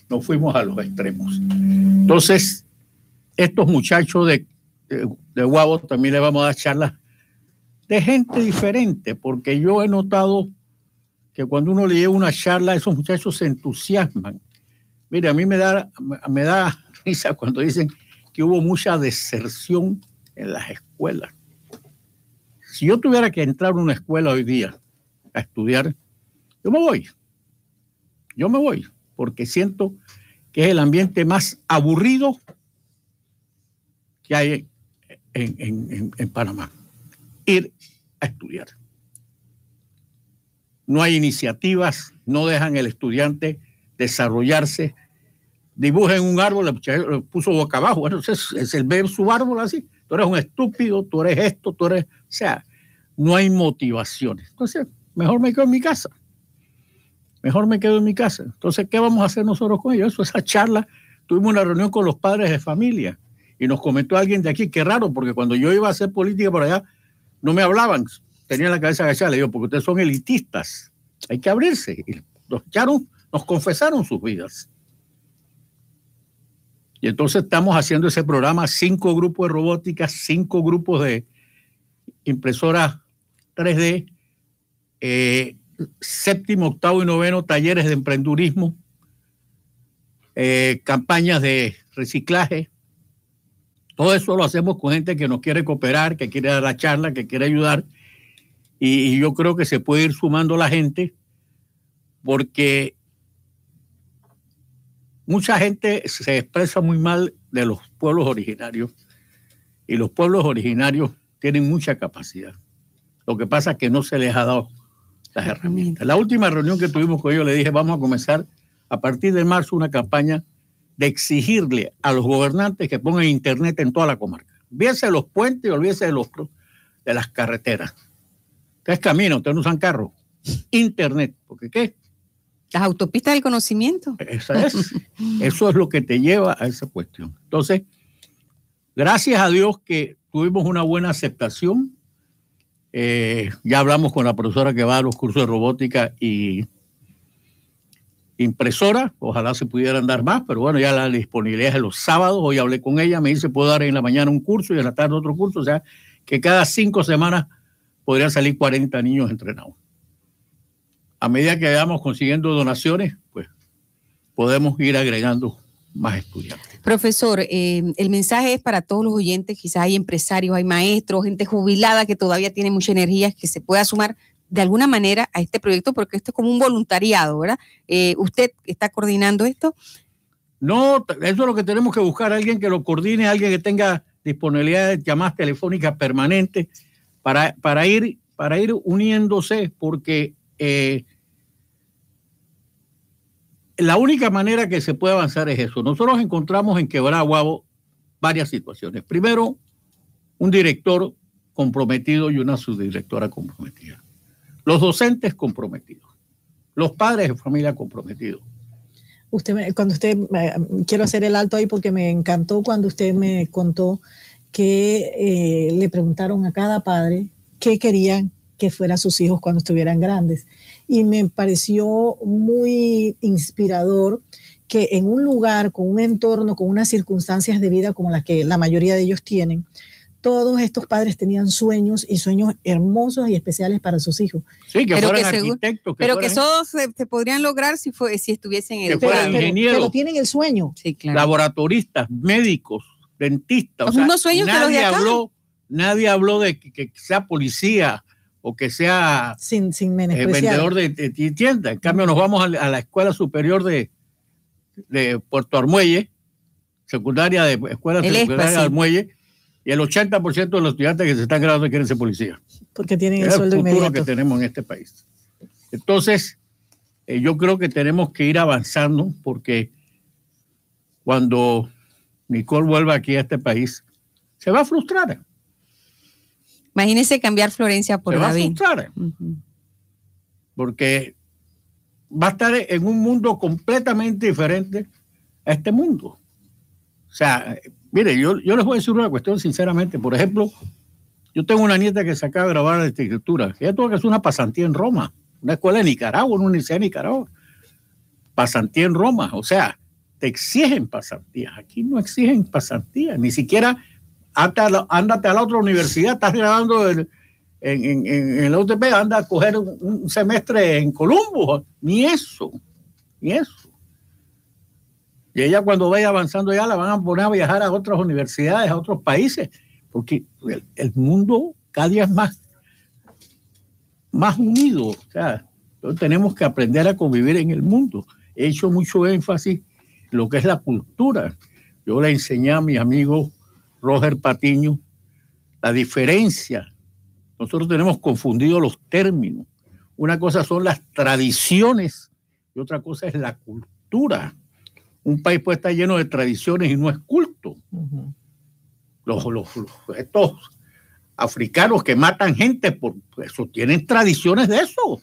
nos fuimos a los extremos. Entonces, estos muchachos de, de, de Guavo también les vamos a dar charlas de gente diferente, porque yo he notado que cuando uno le lleva una charla, esos muchachos se entusiasman. Mire, a mí me da, me da (laughs) risa cuando dicen que hubo mucha deserción en las escuelas. Si yo tuviera que entrar a una escuela hoy día a estudiar, yo me voy. Yo me voy, porque siento que es el ambiente más aburrido que hay en, en- en- en Panamá. Ir a estudiar. No hay iniciativas, no dejan el estudiante desarrollarse. Dibujen un árbol, lo puso boca abajo. Bueno, ese es, es el ver su árbol así. Tú eres un estúpido, tú eres esto, tú eres. O sea, no hay motivaciones. Entonces, mejor me quedo en mi casa. Mejor me quedo en mi casa. Entonces, ¿qué vamos a hacer nosotros con ellos? Eso, esa charla. Tuvimos una reunión con los padres de familia y nos comentó alguien de aquí, qué raro, porque cuando yo iba a hacer política por allá, no me hablaban, tenían la cabeza agachada. Le digo, porque ustedes son elitistas, hay que abrirse. Y nos echaron, nos confesaron sus vidas. Y entonces estamos haciendo ese programa, cinco grupos de robótica, cinco grupos de impresoras 3D, eh, séptimo, octavo y noveno talleres de emprendurismo, eh, campañas de reciclaje. Todo eso lo hacemos con gente que nos quiere cooperar, que quiere dar la charla, que quiere ayudar. Y, yo creo que se puede ir sumando la gente porque mucha gente se expresa muy mal de los pueblos originarios y los pueblos originarios tienen mucha capacidad. Lo que pasa es que no se les ha dado las herramientas. La última reunión que tuvimos con ellos le dije, vamos a comenzar a partir de marzo una campaña de exigirle a los gobernantes que pongan internet en toda la comarca. Olvídese de los puentes y olvídese de, los, de las carreteras. Ustedes caminan, ustedes no usan carro. Internet, porque ¿qué? Las autopistas del conocimiento. Eso es, (laughs) eso es lo que te lleva a esa cuestión. Entonces, gracias a Dios que tuvimos una buena aceptación. Eh, ya hablamos con la profesora que va a los cursos de robótica y impresora. Ojalá se pudieran dar más, pero bueno, ya la disponibilidad es los sábados. Hoy hablé con ella, me dice, puedo dar en la mañana un curso y en la tarde otro curso. O sea, que cada cinco semanas podrían salir 40 niños entrenados a medida que vayamos consiguiendo donaciones, pues podemos ir agregando más estudiantes. Profesor, eh, el mensaje es para todos los oyentes, quizás hay empresarios, hay maestros, gente jubilada que todavía tiene mucha energía, que se pueda sumar de alguna manera a este proyecto, porque esto es como un voluntariado, ¿verdad? Eh, ¿Usted está coordinando esto? No, eso es lo que tenemos que buscar, alguien que lo coordine, alguien que tenga disponibilidad de llamadas telefónicas permanentes para, para, ir, para ir uniéndose, porque eh, la única manera que se puede avanzar es eso. Nosotros encontramos en Quebraguabo varias situaciones. Primero, un director comprometido y una subdirectora comprometida. Los docentes comprometidos. Los padres de familia comprometidos. Usted, cuando usted, quiero hacer el alto ahí porque me encantó cuando usted me contó que eh, le preguntaron a cada padre qué querían que fueran sus hijos cuando estuvieran grandes. Y me pareció muy inspirador que en un lugar, con un entorno, con unas circunstancias de vida como las que la mayoría de ellos tienen, todos estos padres tenían sueños y sueños hermosos y especiales para sus hijos. Sí, que pero fueran que arquitectos. pero fueran que todos se, se podrían lograr si, fue, si estuviesen el Pero, fueran pero- ingenieros. pero tienen el sueño. Sí, claro. laboratoristas, médicos, dentistas. Los mismos sueños que los de nadie acá. habló, nadie habló de que, que sea policía o que sea Sin, sin eh, vendedor de, de- de tienda. En cambio, nos vamos a, la- a la Escuela Superior de, de Puerto Armuelle, secundaria de Escuela El ESPA, Secundaria de. Armuelle, y el 80% de los estudiantes que se están graduando quieren ser policía. porque tienen Es el el sueldo futuro inmediato. que tenemos en este país. Entonces, eh, yo creo que tenemos que ir avanzando porque cuando Nicole vuelva aquí a este país, se va a frustrar. Imagínese cambiar Florencia por se va a David. frustrar porque va a estar en un mundo completamente diferente a este mundo. O sea, mire, yo, yo les voy a decir una cuestión sinceramente. Por ejemplo, yo tengo una nieta que se acaba de grabar de arquitectura. Ella tuvo que hacer una pasantía en Roma, una escuela en Nicaragua, una universidad en Nicaragua. Pasantía en Roma. O sea, te exigen pasantías. Aquí no exigen pasantías. Ni siquiera ándate a la, a la otra universidad. Estás grabando en, en, en el UTP, anda a coger un, semestre en Columbo. Ni eso. Ni eso. Y ella cuando vaya avanzando ya la van a poner a viajar a otras universidades, a otros países, porque el, el mundo cada día es más, más unido. O sea, tenemos que aprender a convivir en el mundo. He hecho mucho énfasis lo que es la cultura. Yo le enseñé a mi amigo Roger Patiño la diferencia. Nosotros tenemos confundido los términos. Una cosa son las tradiciones y otra cosa es la cultura. Un país puede estar lleno de tradiciones y no es culto. Los, los- los- estos africanos que matan gente, por eso tienen tradiciones de eso.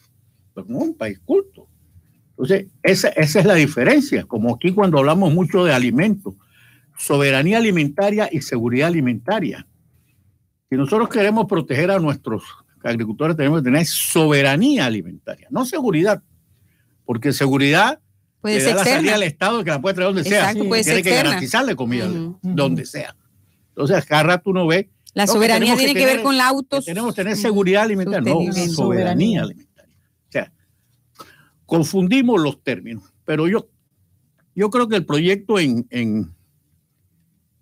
Pero no un país culto. Entonces, esa, esa es la diferencia. Como aquí cuando hablamos mucho de alimentos, soberanía alimentaria y seguridad alimentaria. Si nosotros queremos proteger a nuestros agricultores, tenemos que tener soberanía alimentaria, no seguridad. Porque seguridad Puede ser da la salida externa. al Estado que la puede traer donde sea. Puede Tiene que externa. garantizarle comida donde sea. Entonces, cada rato uno ve La soberanía que tiene que ver tener- con la que autos. tenemos que tener seguridad alimentaria. No, soberanía alimentaria. Confundimos los términos. Pero yo, yo creo que el proyecto en, en,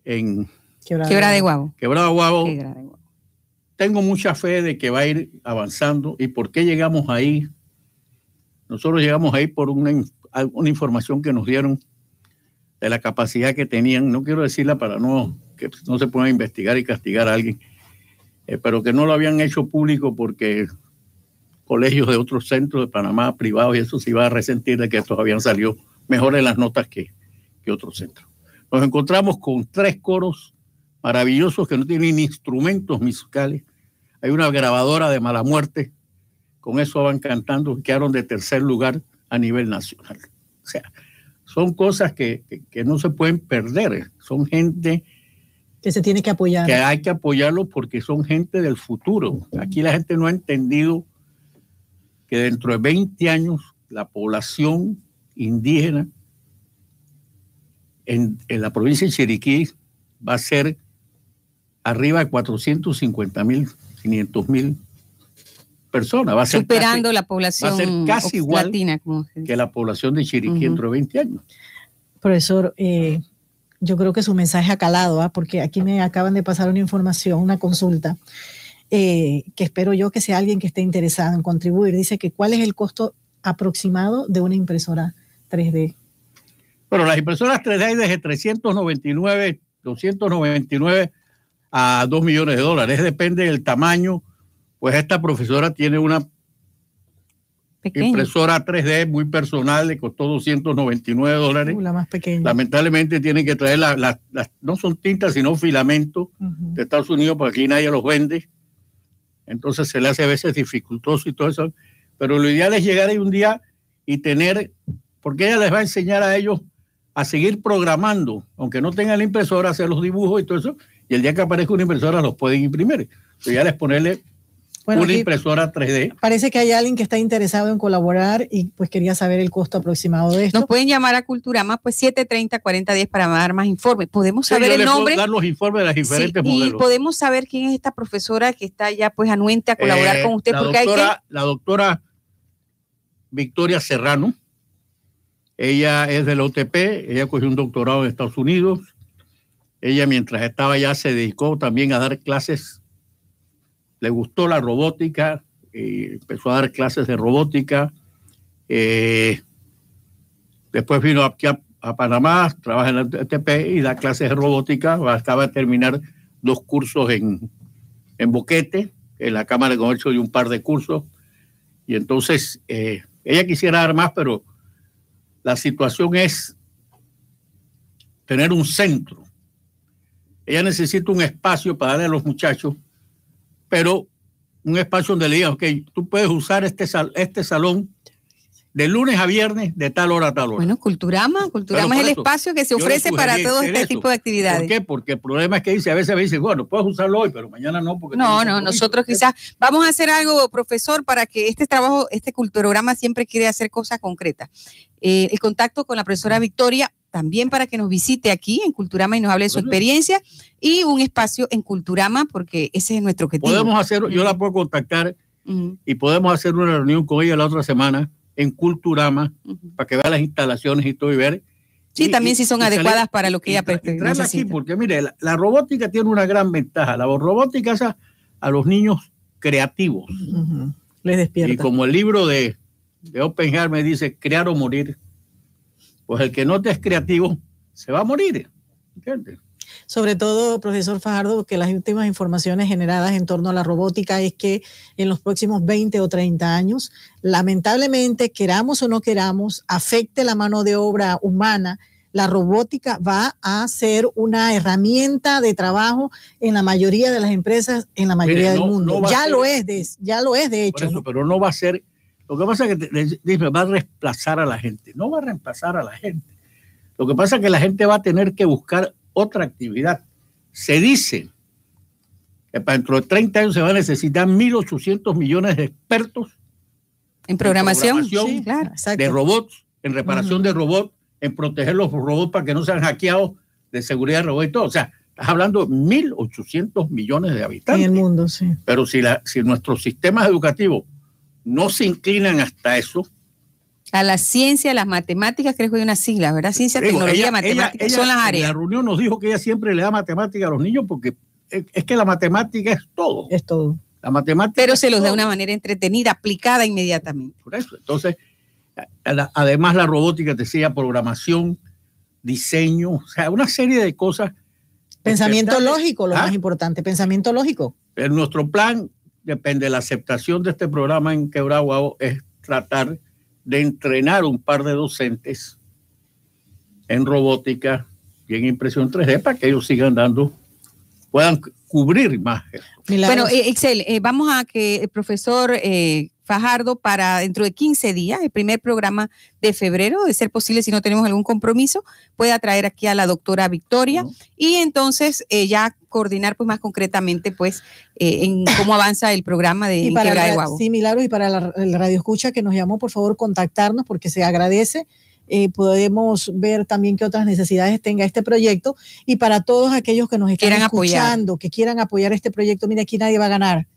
en Quebra de guavo. Quebrada Guavo, Quebra de guavo. tengo mucha fe de que va a ir avanzando. ¿Y por qué llegamos ahí? Nosotros llegamos ahí por una, una información que nos dieron de la capacidad que tenían. No quiero decirla para no que no se pueda investigar y castigar a alguien, eh, pero que no lo habían hecho público porque colegios de otros centros de Panamá privados y eso se iba a resentir de que estos habían salido mejores las notas que, que otros centros. Nos encontramos con tres coros maravillosos que no tienen instrumentos musicales. Hay una grabadora de mala muerte, con eso van cantando, quedaron de tercer lugar a nivel nacional. O sea, son cosas que, que, que no se pueden perder. Son gente que se tiene que apoyar. que hay que apoyarlos porque son gente del futuro. Aquí la gente no ha entendido que dentro de 20 años la población indígena en, en la provincia de Chiriquí va a ser arriba de 450 mil, 500 mil personas. Va a ser Superando la población va a ser casi igual latina. Como casi que la población de Chiriquí dentro de 20 años. Profesor, eh, yo creo que su mensaje ha calado, ¿ah? porque aquí me acaban de pasar una información, una consulta, eh, que espero yo que sea alguien que esté interesado en contribuir. Dice que cuál es el costo aproximado de una impresora 3D. Bueno, las impresoras 3D hay desde 399, 299 a 2 millones de dólares. Depende del tamaño. Pues esta profesora tiene una Pequeño. impresora 3D muy personal, le costó 299 dólares. Uh, la más pequeña. Lamentablemente tienen que traer las, no son tintas, sino filamentos de Estados Unidos, porque aquí nadie los vende. Entonces se le hace a veces dificultoso y todo eso. Pero lo ideal es llegar ahí un día y tener, porque ella les va a enseñar a ellos a seguir programando, aunque no tengan la impresora, hacer los dibujos y todo eso. Y el día que aparezca una impresora los pueden imprimir. Lo ideal es ponerle Bueno, una impresora 3D. parece que hay alguien que está interesado en colaborar y pues quería saber el costo aproximado de esto. Nos pueden llamar a Culturama, pues 730-4010 para dar más informes. Podemos Sí, saber yo el les puedo nombre. dar los informes de las Sí, diferentes y modelos. podemos saber quién es esta profesora que está ya pues anuente a colaborar Eh, con usted, la porque hay doctora, La doctora Victoria Serrano, ella es de la UTP, ella cogió un doctorado en Estados Unidos. Ella mientras estaba allá se dedicó también a dar clases, le gustó la robótica, y empezó a dar clases de robótica. Eh, después vino aquí a, a Panamá, trabaja en la UTP y da clases de robótica. Acaba de terminar dos cursos en, en Boquete, en la Cámara de Comercio y un par de cursos. Y entonces eh, ella quisiera dar más, pero la situación es tener un centro. Ella necesita un espacio para darle a los muchachos, pero un espacio donde le digan, ok, tú puedes usar este, sal- este salón de lunes a viernes de tal hora a tal hora. Bueno, Culturama, Culturama es el eso, espacio que se ofrece para todo este eso. tipo de actividades. ¿Por qué? Porque el problema es que dice, a veces me dice, bueno, puedes usarlo hoy, pero mañana no. Porque No, no, nosotros quizás vamos a hacer algo, profesor, para que este trabajo, este culturograma siempre quiere hacer cosas concretas. Eh, el contacto con la profesora Victoria, también para que nos visite aquí en Culturama y nos hable de su experiencia, y un espacio en Culturama, porque ese es nuestro objetivo. Podemos hacer, yo la puedo contactar y podemos hacer una reunión con ella la otra semana en Culturama ujú. para que vea las instalaciones y todo y ver. Sí, Y- también y- si son y salir- adecuadas para lo que y ella y traerla aquí, porque mire, la, la robótica tiene una gran ventaja. La robótica es a, a los niños creativos. Ujú. Les Y despierta. como el libro de, de Oppenheimer me dice, crear o morir, pues el que no te es creativo se va a morir. ¿entiendes? Sobre todo, profesor Fajardo, que las últimas informaciones generadas en torno a la robótica es que en los próximos 20 o 30 años, lamentablemente, queramos o no queramos, afecte la mano de obra humana, la robótica va a ser una herramienta de trabajo en la mayoría de las empresas, en la mayoría del mundo. no ya ser- lo es, de, ya lo es de Por hecho. eso, ¿no? pero no va a ser. Lo que pasa es que dice, va a reemplazar a la gente. No va a reemplazar a la gente. Lo que pasa es que la gente va a tener que buscar otra actividad. Se dice que para dentro de 30 años se va a necesitar 1.800 millones de expertos En programación, programación, sí, claro. Exacto. de robots en reparación de robots, en proteger los robots para que no sean hackeados de seguridad de robots y todo. O sea, estás hablando de 1.800 millones de habitantes. En el mundo, sí. Pero si, la, si nuestros sistemas educativos no se inclinan hasta eso, A la ciencia, a las matemáticas, creo que hay una sigla, ¿verdad? Ciencia, Digo, tecnología, ella- matemáticas, ella- son las En áreas. la reunión nos dijo que ella siempre le da matemática a los niños porque es, que la matemática es todo. Es todo. La matemática Pero se los da de una manera entretenida, aplicada inmediatamente. Por eso. Entonces, además la robótica te decía programación, diseño, o sea, una serie de cosas. Pensamiento lógico, lo ¿Ah? más importante, pensamiento lógico. Pero nuestro plan, depende de la aceptación de este programa en Quebraguao, es tratar de entrenar un par de docentes en robótica y en impresión 3D para que ellos sigan dando, puedan cubrir más. Bueno, eh, Excel, eh, vamos a que el profesor eh, Fajardo para dentro de 15 días, el primer programa de febrero, de ser posible, si no tenemos algún compromiso, pueda traer aquí a la doctora Victoria y entonces eh, ya coordinar pues más concretamente pues eh, en cómo avanza el programa de y para de Guabo. sí, Milagros, y para la, el radio escucha que nos llamó, por favor, contactarnos porque se agradece. Eh, podemos ver también qué otras necesidades tenga este proyecto y para todos aquellos que nos están Quieran apoyar. escuchando, que quieran apoyar este proyecto, mire, aquí nadie va a ganar.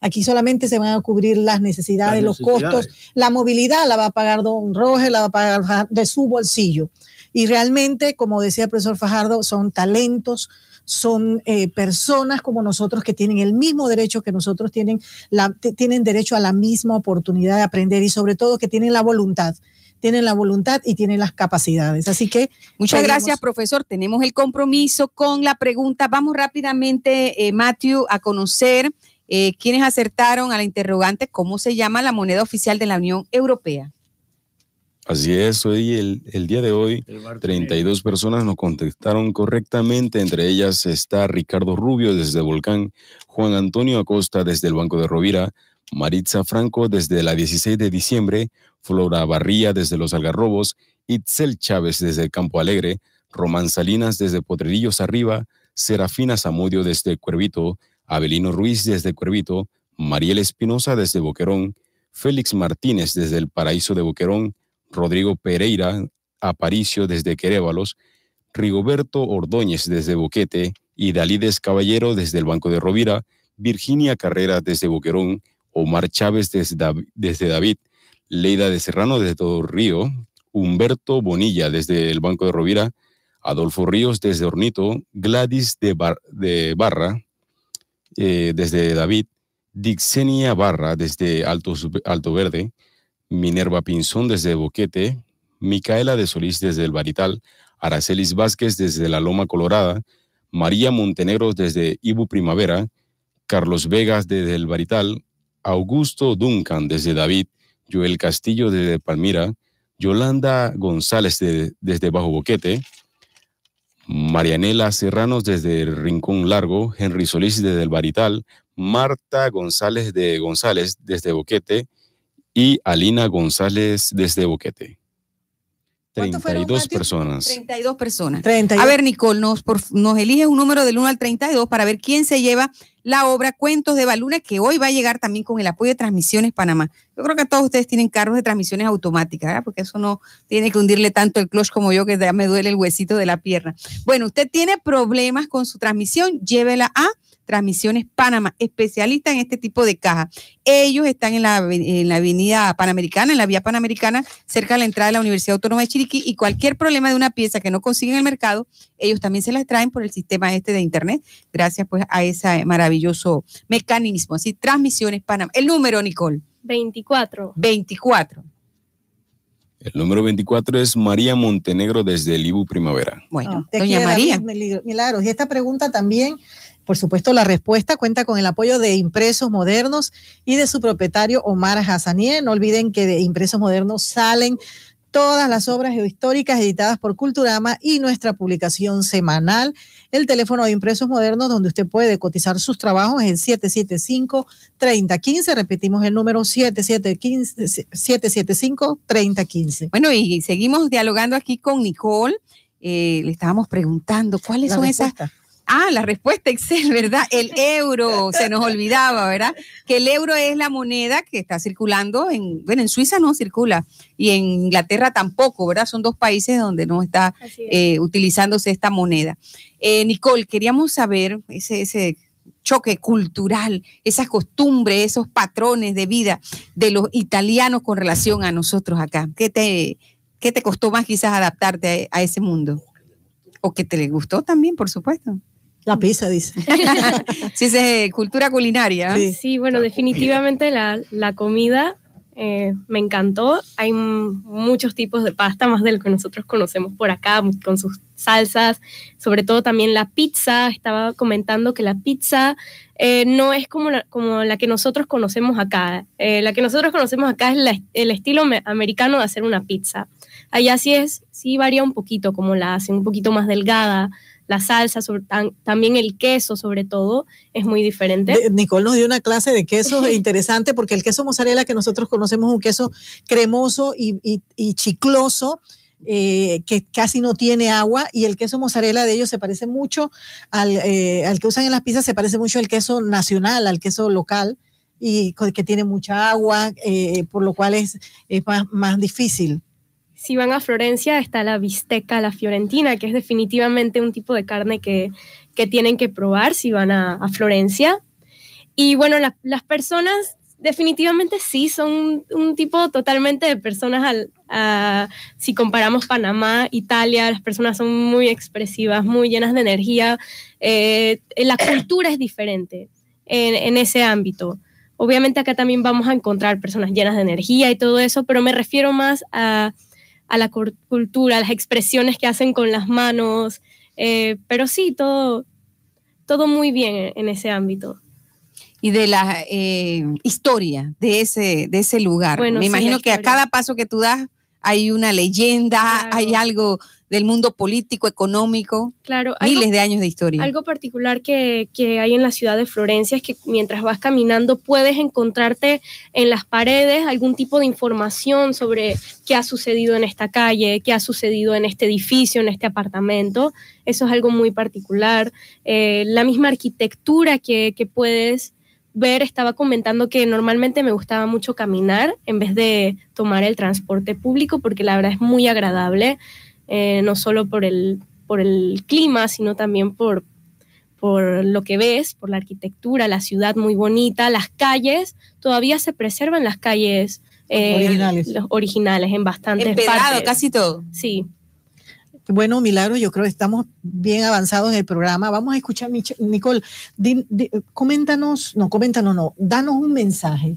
Aquí solamente se van a cubrir las necesidades, Las los costos. La movilidad la va a pagar Don Roger, la va a pagar de su bolsillo. Y realmente, como decía el profesor Fajardo, son talentos, son eh, personas como nosotros que tienen el mismo derecho que nosotros tienen, la, tienen derecho a la misma oportunidad de aprender y sobre todo que tienen la voluntad, tienen la voluntad y tienen las capacidades. Así que Muchas pedimos- gracias, profesor. Tenemos el compromiso con la pregunta. Vamos rápidamente, eh, Matthew, a conocer eh, quiénes acertaron a la interrogante, cómo se llama la moneda oficial de la Unión Europea. Así es, hoy el, el día de hoy, El martes 32 personas nos contestaron correctamente. Entre ellas está Ricardo Rubio desde Volcán, Juan Antonio Acosta desde el Banco de Rovira, Maritza Franco desde la 16 de diciembre, Flora Barría desde Los Algarrobos, Itzel Chávez desde Campo Alegre, Román Salinas desde Potrerillos Arriba, Serafina Zamudio desde Cuervito, Abelino Ruiz desde Cuervito, Mariel Espinosa desde Boquerón, Félix Martínez desde el Paraíso de Boquerón, Rodrigo Pereira Aparicio desde Querévalos, Rigoberto Ordóñez desde Boquete y Dalides Caballero desde el Banco de Rovira, Virginia Carrera desde Boquerón, Omar Chávez desde, Dav- desde David, Leida de Serrano desde Todo Río, Humberto Bonilla desde el Banco de Rovira, Adolfo Ríos desde Hornito, Gladys de Barra eh, desde David, Dixenia Barra desde Altos- Alto Verde, Minerva Pinzón desde Boquete, Micaela de Solís desde el Barital, Aracelis Vázquez desde la Loma Colorada, María Montenegro desde Ibu Primavera, Carlos Vegas desde el Barital, Augusto Duncan desde David, Joel Castillo desde Palmira, Yolanda González de- desde Bajo Boquete, Marianela Serranos desde el Rincón Largo, Henry Solís desde el Barital, Marta González de González desde Boquete y Alina González desde Boquete. ¿Cuántos fueron, 32 Matthew? personas. 32 personas. 30 A ver, Nicole, nos, por- nos eliges un número del 1 al 32 para ver quién se lleva la obra Cuentos de Baluna, que hoy va a llegar también con el apoyo de Transmisiones Panamá. Yo creo que todos ustedes tienen carros de transmisiones automáticas, ¿verdad? Porque eso no tiene que hundirle tanto el clutch como yo, que ya me duele el huesito de la pierna. Bueno, usted tiene problemas con su transmisión, llévela a Transmisiones Panamá, especialista en este tipo de caja. Ellos están en la, en la avenida Panamericana, en la vía Panamericana, cerca de la entrada de la Universidad Autónoma de Chiriquí, y cualquier problema de una pieza que no consiguen en el mercado, ellos también se las traen por el sistema este de internet, gracias pues a ese maravilloso mecanismo. Así, Transmisiones Panamá. El número, Nicole, 24. 24. El número 24 es María Montenegro desde el Ibu Primavera. Bueno, Ah, te doña María. Milagros. Y esta pregunta también, por supuesto, la respuesta cuenta con el apoyo de Impresos Modernos y de su propietario Omar Hassanieh. No olviden que de Impresos Modernos salen todas las obras geohistóricas editadas por Culturama y nuestra publicación semanal. El teléfono de Impresos Modernos, donde usted puede cotizar sus trabajos, es el 775-3015. Repetimos el número 775-3015. Bueno, y seguimos dialogando aquí con Nicole. Eh, le estábamos preguntando cuáles La son esas. Ah, la respuesta Excel, ¿verdad? El (laughs) euro, se nos olvidaba, ¿verdad? Que el euro es la moneda que está circulando en, bueno, en Suiza no circula y en Inglaterra tampoco, ¿verdad? Son dos países donde no está eh, utilizándose esta moneda. Eh, Nicole, queríamos saber ese, ese choque cultural, esas costumbres, esos patrones de vida de los italianos con relación a nosotros acá. ¿Qué te, qué te costó más quizás adaptarte a, a ese mundo? O que te le gustó también, por supuesto. La pizza, dice. (laughs) sí, es cultura culinaria. Sí, bueno, definitivamente la, la comida eh, me encantó. Hay muchos tipos de pasta, más de lo que nosotros conocemos por acá, con sus salsas, sobre todo también la pizza. Estaba comentando que la pizza eh, no es como la, como la que nosotros conocemos acá. Eh, la que nosotros conocemos acá es el estilo americano de hacer una pizza. Allá sí es, sí varía un poquito, como la hacen, un poquito más delgada, la salsa, también el queso sobre todo, es muy diferente. Nicole nos dio una clase de queso (laughs) interesante porque el queso mozzarella que nosotros conocemos es un queso cremoso y, chicloso. Eh, que casi no tiene agua y el queso mozzarella de ellos se parece mucho al, eh, al que usan en las pizzas, se parece mucho al queso nacional, al queso local y que tiene mucha agua, eh, por lo cual es, es más, más difícil si van a Florencia está la bisteca, la fiorentina, que es definitivamente un tipo de carne que, tienen que probar si van a, Florencia. Y bueno, las personas definitivamente sí son un, tipo totalmente de personas, al, si comparamos Panamá, Italia, las personas son muy expresivas, muy llenas de energía. Eh, la cultura es diferente en, en ese ámbito. Obviamente acá también vamos a encontrar personas llenas de energía y todo eso, pero me refiero más a a la cultura, las expresiones que hacen con las manos, eh, pero sí, todo, todo muy bien en ese ámbito. Y de la eh, historia de ese, de ese lugar. Me imagino que a cada paso que tú das hay una leyenda, hay algo del mundo político, económico, claro, miles de años de historia. Algo particular que, que, hay en la ciudad de Florencia es que mientras vas caminando puedes encontrarte en las paredes algún tipo de información sobre qué ha sucedido en esta calle, qué ha sucedido en este edificio, en este apartamento. Eso es algo muy particular. Eh, la misma arquitectura que, que puedes ver, estaba comentando que normalmente me gustaba mucho caminar en vez de tomar el transporte público porque la verdad es muy agradable, eh, no solo por el, por el clima, sino también por, por lo que ves, por la arquitectura, la ciudad muy bonita, las calles, todavía se preservan las calles eh, originales. Los originales en bastantes partes. casi todo. Sí. Bueno, Milagro, yo creo que estamos bien avanzados en el programa. Vamos a escuchar, Nicole, coméntanos, no, coméntanos, no, danos un mensaje.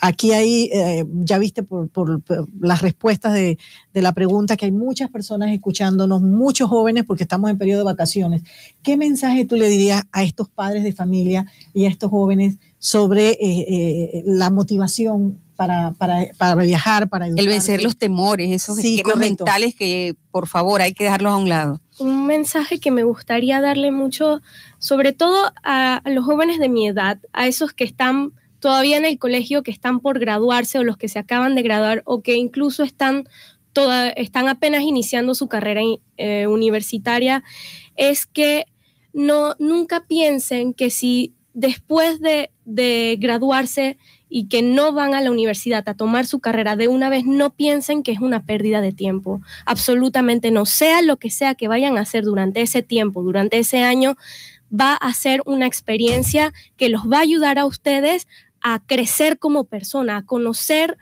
Aquí hay, eh, ya viste por, las respuestas de, de, la pregunta que hay muchas personas escuchándonos, muchos jóvenes, porque estamos en periodo de vacaciones. ¿Qué mensaje tú le dirías a estos padres de familia y a estos jóvenes sobre eh, eh, la motivación para, para, para viajar, para El vencer los temores, esos sí, mentales que por favor hay que dejarlos a un lado. Un mensaje que me gustaría darle mucho, sobre todo a, los jóvenes de mi edad, a esos que están todavía en el colegio, que están por graduarse o los que se acaban de graduar o que incluso están, toda, están apenas iniciando su carrera eh, universitaria, es que no, nunca piensen que si después de, de graduarse y que no van a la universidad a tomar su carrera de una vez, no piensen que es una pérdida de tiempo. Absolutamente no. Sea lo que sea que vayan a hacer durante ese tiempo, durante ese año, va a ser una experiencia que los va a ayudar a ustedes a crecer como persona, a conocer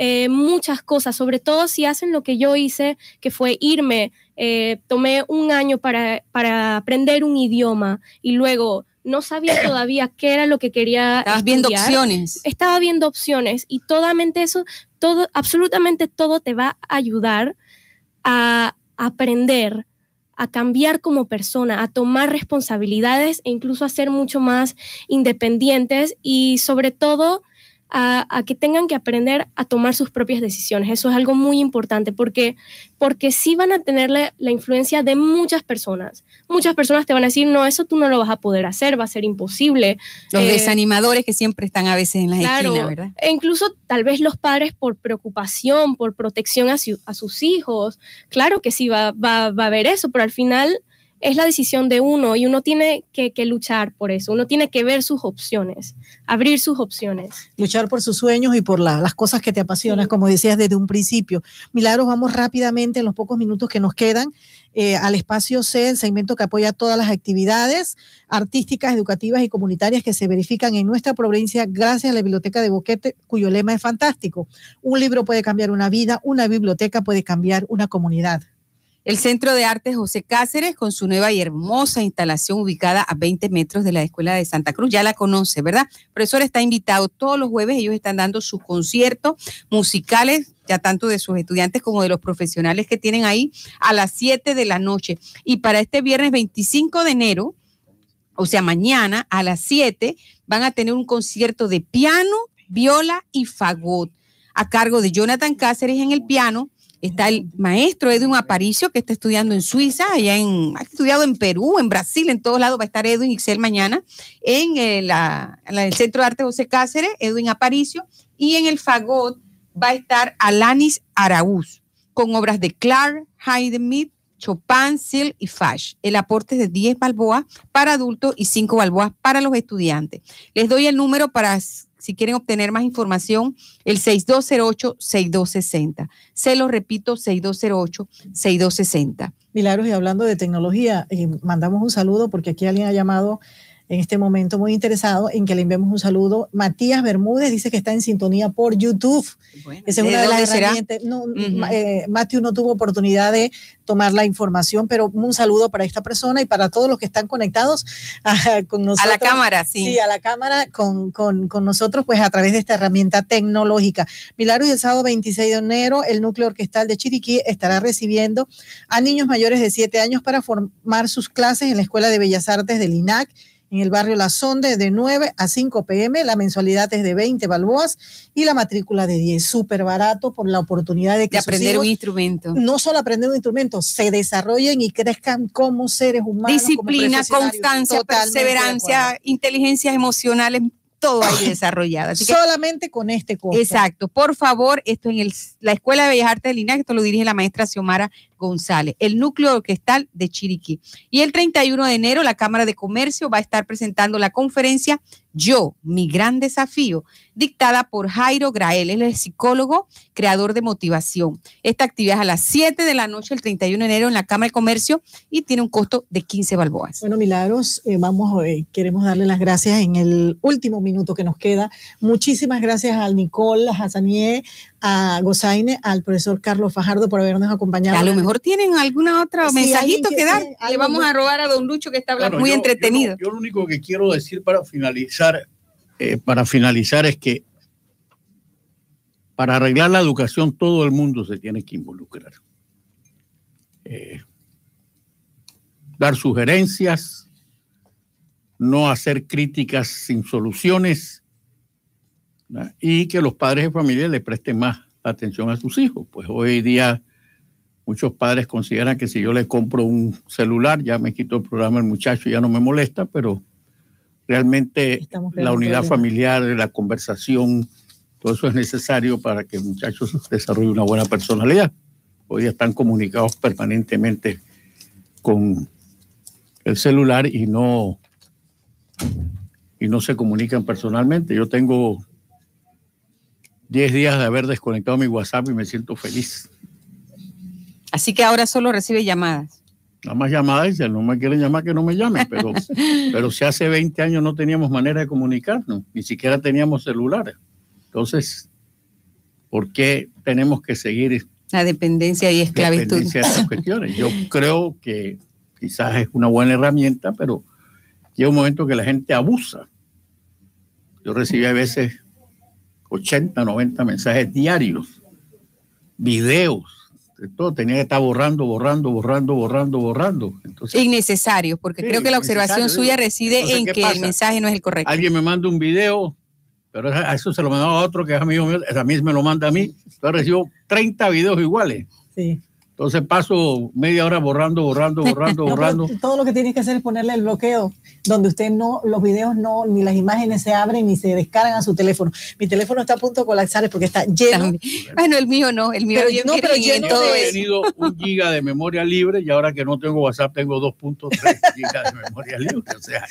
eh, muchas cosas, sobre todo si hacen lo que yo hice, que fue irme, eh, tomé un año para, para aprender un idioma y luego no sabía (coughs) todavía qué era lo que quería. Estabas viendo opciones. Estaba viendo opciones y totalmente eso, todo, absolutamente todo te va a ayudar a aprender, a cambiar como persona, a tomar responsabilidades e incluso a ser mucho más independientes y sobre todo a, que tengan que aprender a tomar sus propias decisiones. Eso es algo muy importante porque, porque sí van a tener la, influencia de muchas personas. Muchas personas te van a decir, no, eso tú no lo vas a poder hacer, va a ser imposible. Los eh, desanimadores que siempre están a veces en las claro, esquinas, ¿verdad? E incluso tal vez los padres por preocupación, por protección a, sus hijos. Claro que sí va, va, va a haber eso, pero al final es la decisión de uno y uno tiene que, luchar por eso, uno tiene que ver sus opciones, abrir sus opciones. Luchar por sus sueños y por las cosas que te apasionan, como decías desde un principio. Milagros, vamos rápidamente en los pocos minutos que nos quedan eh, al espacio C, el segmento que apoya todas las actividades artísticas, educativas y comunitarias que se verifican en nuestra provincia gracias a la Biblioteca de Boquete, cuyo lema es fantástico. Un libro puede cambiar una vida, una biblioteca puede cambiar una comunidad. El Centro de Arte José Cáceres, con su nueva y hermosa instalación ubicada a 20 metros de la Escuela de Santa Cruz, ya la conoce, ¿verdad? El profesor está invitado todos los jueves, ellos están dando sus conciertos musicales, ya tanto de sus estudiantes como de los profesionales que tienen ahí, a las 7 de la noche. Y para este viernes 25 de enero, o sea, mañana a las 7, van a tener un concierto de piano, viola y fagot a cargo de Jonathan Cáceres en el piano, Está el maestro Edwin Aparicio, que está estudiando en Suiza, allá en, ha estudiado en Perú, en Brasil, en todos lados va a estar Edwin Ixel mañana, en, eh, el Centro de Arte José Cáceres, Edwin Aparicio, y en el Fagot va a estar Alanis Araúz, con obras de Clark, Haydn, Chopin, Seal y Fash. El aporte es de 10 balboas para adultos y 5 balboas para los estudiantes. Les doy el número para si quieren obtener más información, el 6208-6260. Se lo repito, 6208-6260. Milagros, y hablando de tecnología, eh, mandamos un saludo porque aquí alguien ha llamado en este momento muy interesado en que le enviemos un saludo. Matías Bermúdez dice que está en sintonía por YouTube. Esa es una de las herramientas. No, eh, no tuvo oportunidad de tomar la información, pero un saludo para esta persona y para todos los que están conectados (laughs) con nosotros. A la cámara, sí. Sí, a la cámara con, con, con nosotros, pues a través de esta herramienta tecnológica. Milagros, el sábado 26 de enero, el núcleo orquestal de Chiriquí estará recibiendo a niños mayores de 7 años para formar sus clases en la Escuela de Bellas Artes del INAC en el barrio La Sonde de 9 a 5 pm. La mensualidad es de 20 balboas y la matrícula de 10. Súper barato por la oportunidad de que aprender un instrumento. No solo aprender un instrumento, se desarrollen y crezcan como seres humanos. Disciplina, constancia, perseverancia, inteligencias emocionales todo ahí desarrollado. Solamente con este costo. Exacto. Por favor, esto en la Escuela de Bellas Artes de Linares, esto lo dirige la maestra Xiomara González, el núcleo orquestal de Chiriquí. Y el 31 de enero, la Cámara de Comercio va a estar presentando la conferencia Yo, mi gran desafío, dictada por Jairo Grael. Él es psicólogo, creador de motivación. Esta actividad es a las 7 de la noche, el 31 de enero, en la Cámara de Comercio y tiene un costo de 15 balboas. Bueno, Milagros, eh, vamos, eh, queremos darle las gracias en el último minuto que nos queda. Muchísimas gracias al Nicole, a Hassanier, a Gozaine, al profesor Carlos Fajardo por habernos acompañado. A lo mejor tienen alguna otra mensajito que, dar. Le vamos a robar a don Lucho que está hablando muy entretenido. Yo, lo único que quiero decir para finalizar, eh, para finalizar es que para arreglar la educación todo el mundo se tiene que involucrar. Eh, dar sugerencias, no hacer críticas sin soluciones y que los padres de familia le presten más atención a sus hijos. Pues hoy día muchos padres consideran que si yo le compro un celular, ya me quito el programa el muchacho, ya no me molesta, pero realmente la unidad familiar, la conversación, todo eso es necesario para que el muchacho desarrolle una buena personalidad. Hoy día están comunicados permanentemente con el celular y no y no se comunican personalmente. Yo tengo 10 días de haber desconectado mi WhatsApp y me siento feliz. Así que ahora solo recibe llamadas. Nada más llamadas y si no me quieren llamar, que no me llamen. Pero, (laughs) pero si hace 20 años no teníamos manera de comunicarnos, ni siquiera teníamos celulares. Entonces, ¿por qué tenemos que seguir la dependencia y esclavitud? Dependencia de estas (laughs) cuestiones. Yo creo que quizás es una buena herramienta, pero llega un momento que la gente abusa. Yo recibí a veces 80, 90 mensajes diarios, videos, de todo. Tenía que estar borrando, borrando, borrando, borrando, borrando. Entonces, Innecesario, porque creo que la observación suya reside en que el mensaje no es el correcto. Alguien me manda un video, pero a eso se lo mandaba a otro que es amigo mío, a mí me lo manda a mí. Entonces recibo 30 videos iguales. Sí. Entonces paso media hora borrando, borrando, borrando, (laughs) borrando. todo lo que tienes que hacer es ponerle el bloqueo, donde usted no, los videos no, ni las imágenes se abren ni se descargan a su teléfono. Mi teléfono está a punto de colapsar porque está lleno. Bueno, el mío no, el mío yo no, pero lleno todo he tenido un giga de memoria libre y ahora que no tengo WhatsApp tengo 2.3 gigas de memoria libre. O sea,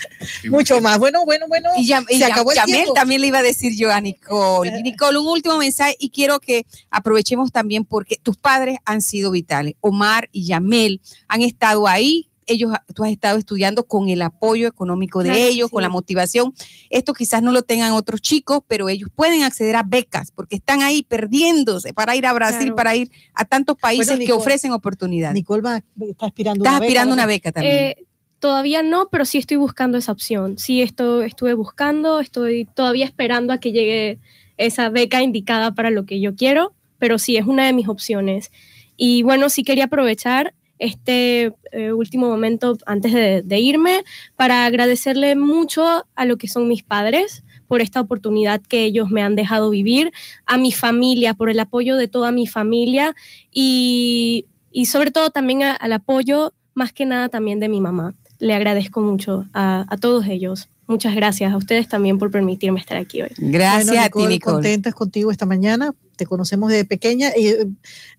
mucho más. Bueno, bueno, bueno. Y, ya, se acabó el tiempo. también le iba a decir yo a Nicole. Nicole, un último mensaje y quiero que aprovechemos también porque tus padres han sido vitales Omar y Yamel han estado ahí. Ellos, tú has estado estudiando con el apoyo económico de ellos, con la motivación. Esto quizás no lo tengan otros chicos, pero ellos pueden acceder a becas porque están ahí perdiéndose para ir a Brasil, para ir a tantos países que ofrecen oportunidades. Nicole va, está aspirando una aspirando una beca también. Eh, todavía no, pero sí estoy buscando esa opción. Sí, esto estuve buscando, estoy todavía esperando a que llegue esa beca indicada para lo que yo quiero, pero sí es una de mis opciones. Y bueno, sí quería aprovechar este eh, último momento antes de, irme para agradecerle mucho a lo que son mis padres por esta oportunidad que ellos me han dejado vivir, a mi familia, por el apoyo de toda mi familia y, sobre todo también al apoyo más que nada también de mi mamá. Le agradezco mucho a, a todos ellos. Muchas gracias a ustedes también por permitirme estar aquí hoy. Gracias a ti, Nicole. Contentas contigo esta mañana. Te conocemos desde pequeña y eh,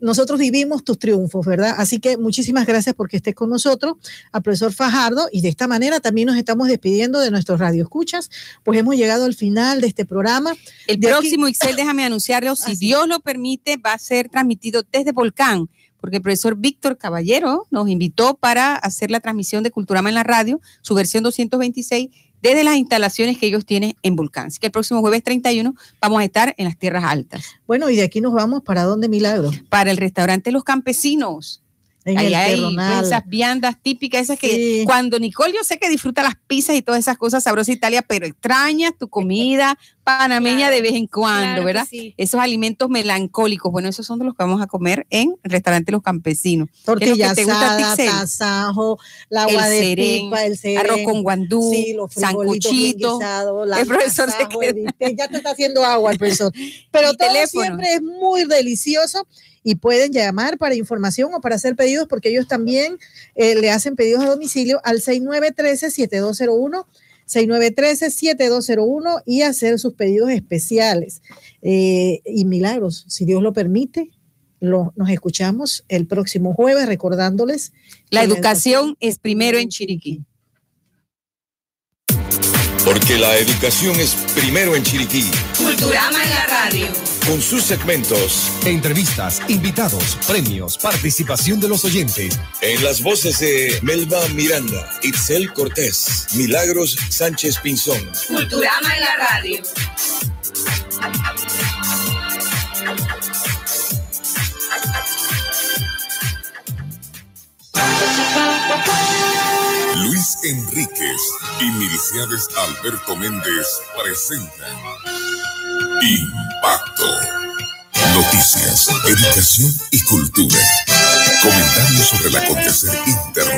nosotros vivimos tus triunfos, ¿verdad? Así que muchísimas gracias porque estés con nosotros, al profesor Fajardo, y de esta manera también nos estamos despidiendo de nuestros radioescuchas, pues hemos llegado al final de este programa. El próximo, Ixel, déjame anunciarlo, si (laughs) Dios lo permite, va a ser transmitido desde Volcán porque el profesor Víctor Caballero nos invitó para hacer la transmisión de Culturama en la radio, su versión 226, desde las instalaciones que ellos tienen en Volcán. Así que el próximo jueves 31 vamos a estar en las tierras altas. Bueno, y de aquí nos vamos para dónde, Milagro? Para el restaurante Los Campesinos. Ahí hay esas viandas típicas, esas que cuando Nicole yo sé que disfruta las pizzas y todas esas cosas sabrosas Italia, pero extrañas tu (laughs) comida panameña de vez en cuando, ¿verdad? Esos alimentos melancólicos, bueno, esos son de los que vamos a comer en el restaurante Los Campesinos. Tortilla asada, tasajo, la agua el de pipa, el serén, arroz con guandú, sí, sancuchito. El profesor se Ya te está haciendo agua el profesor. (laughs) Pero todo siempre es muy delicioso y pueden llamar para información o para hacer pedidos porque ellos también eh, le hacen pedidos a domicilio al 6913-7201. 6913-7201 y hacer sus pedidos especiales. Eh, y milagros, si Dios lo permite, lo, nos escuchamos el próximo jueves recordándoles. La educación es primero en Chiriquí. Porque la educación es primero en Chiriquí. Culturama en la radio. Con sus segmentos. Entrevistas, invitados, premios, participación de los oyentes. En las voces de Melba Miranda, Itzel Cortés, Milagros Sánchez Pinzón. Culturama en la radio. Luis Enríquez y Miliciades Alberto Méndez presentan Impacto. Noticias, educación y cultura. Comentarios sobre el acontecer internacional.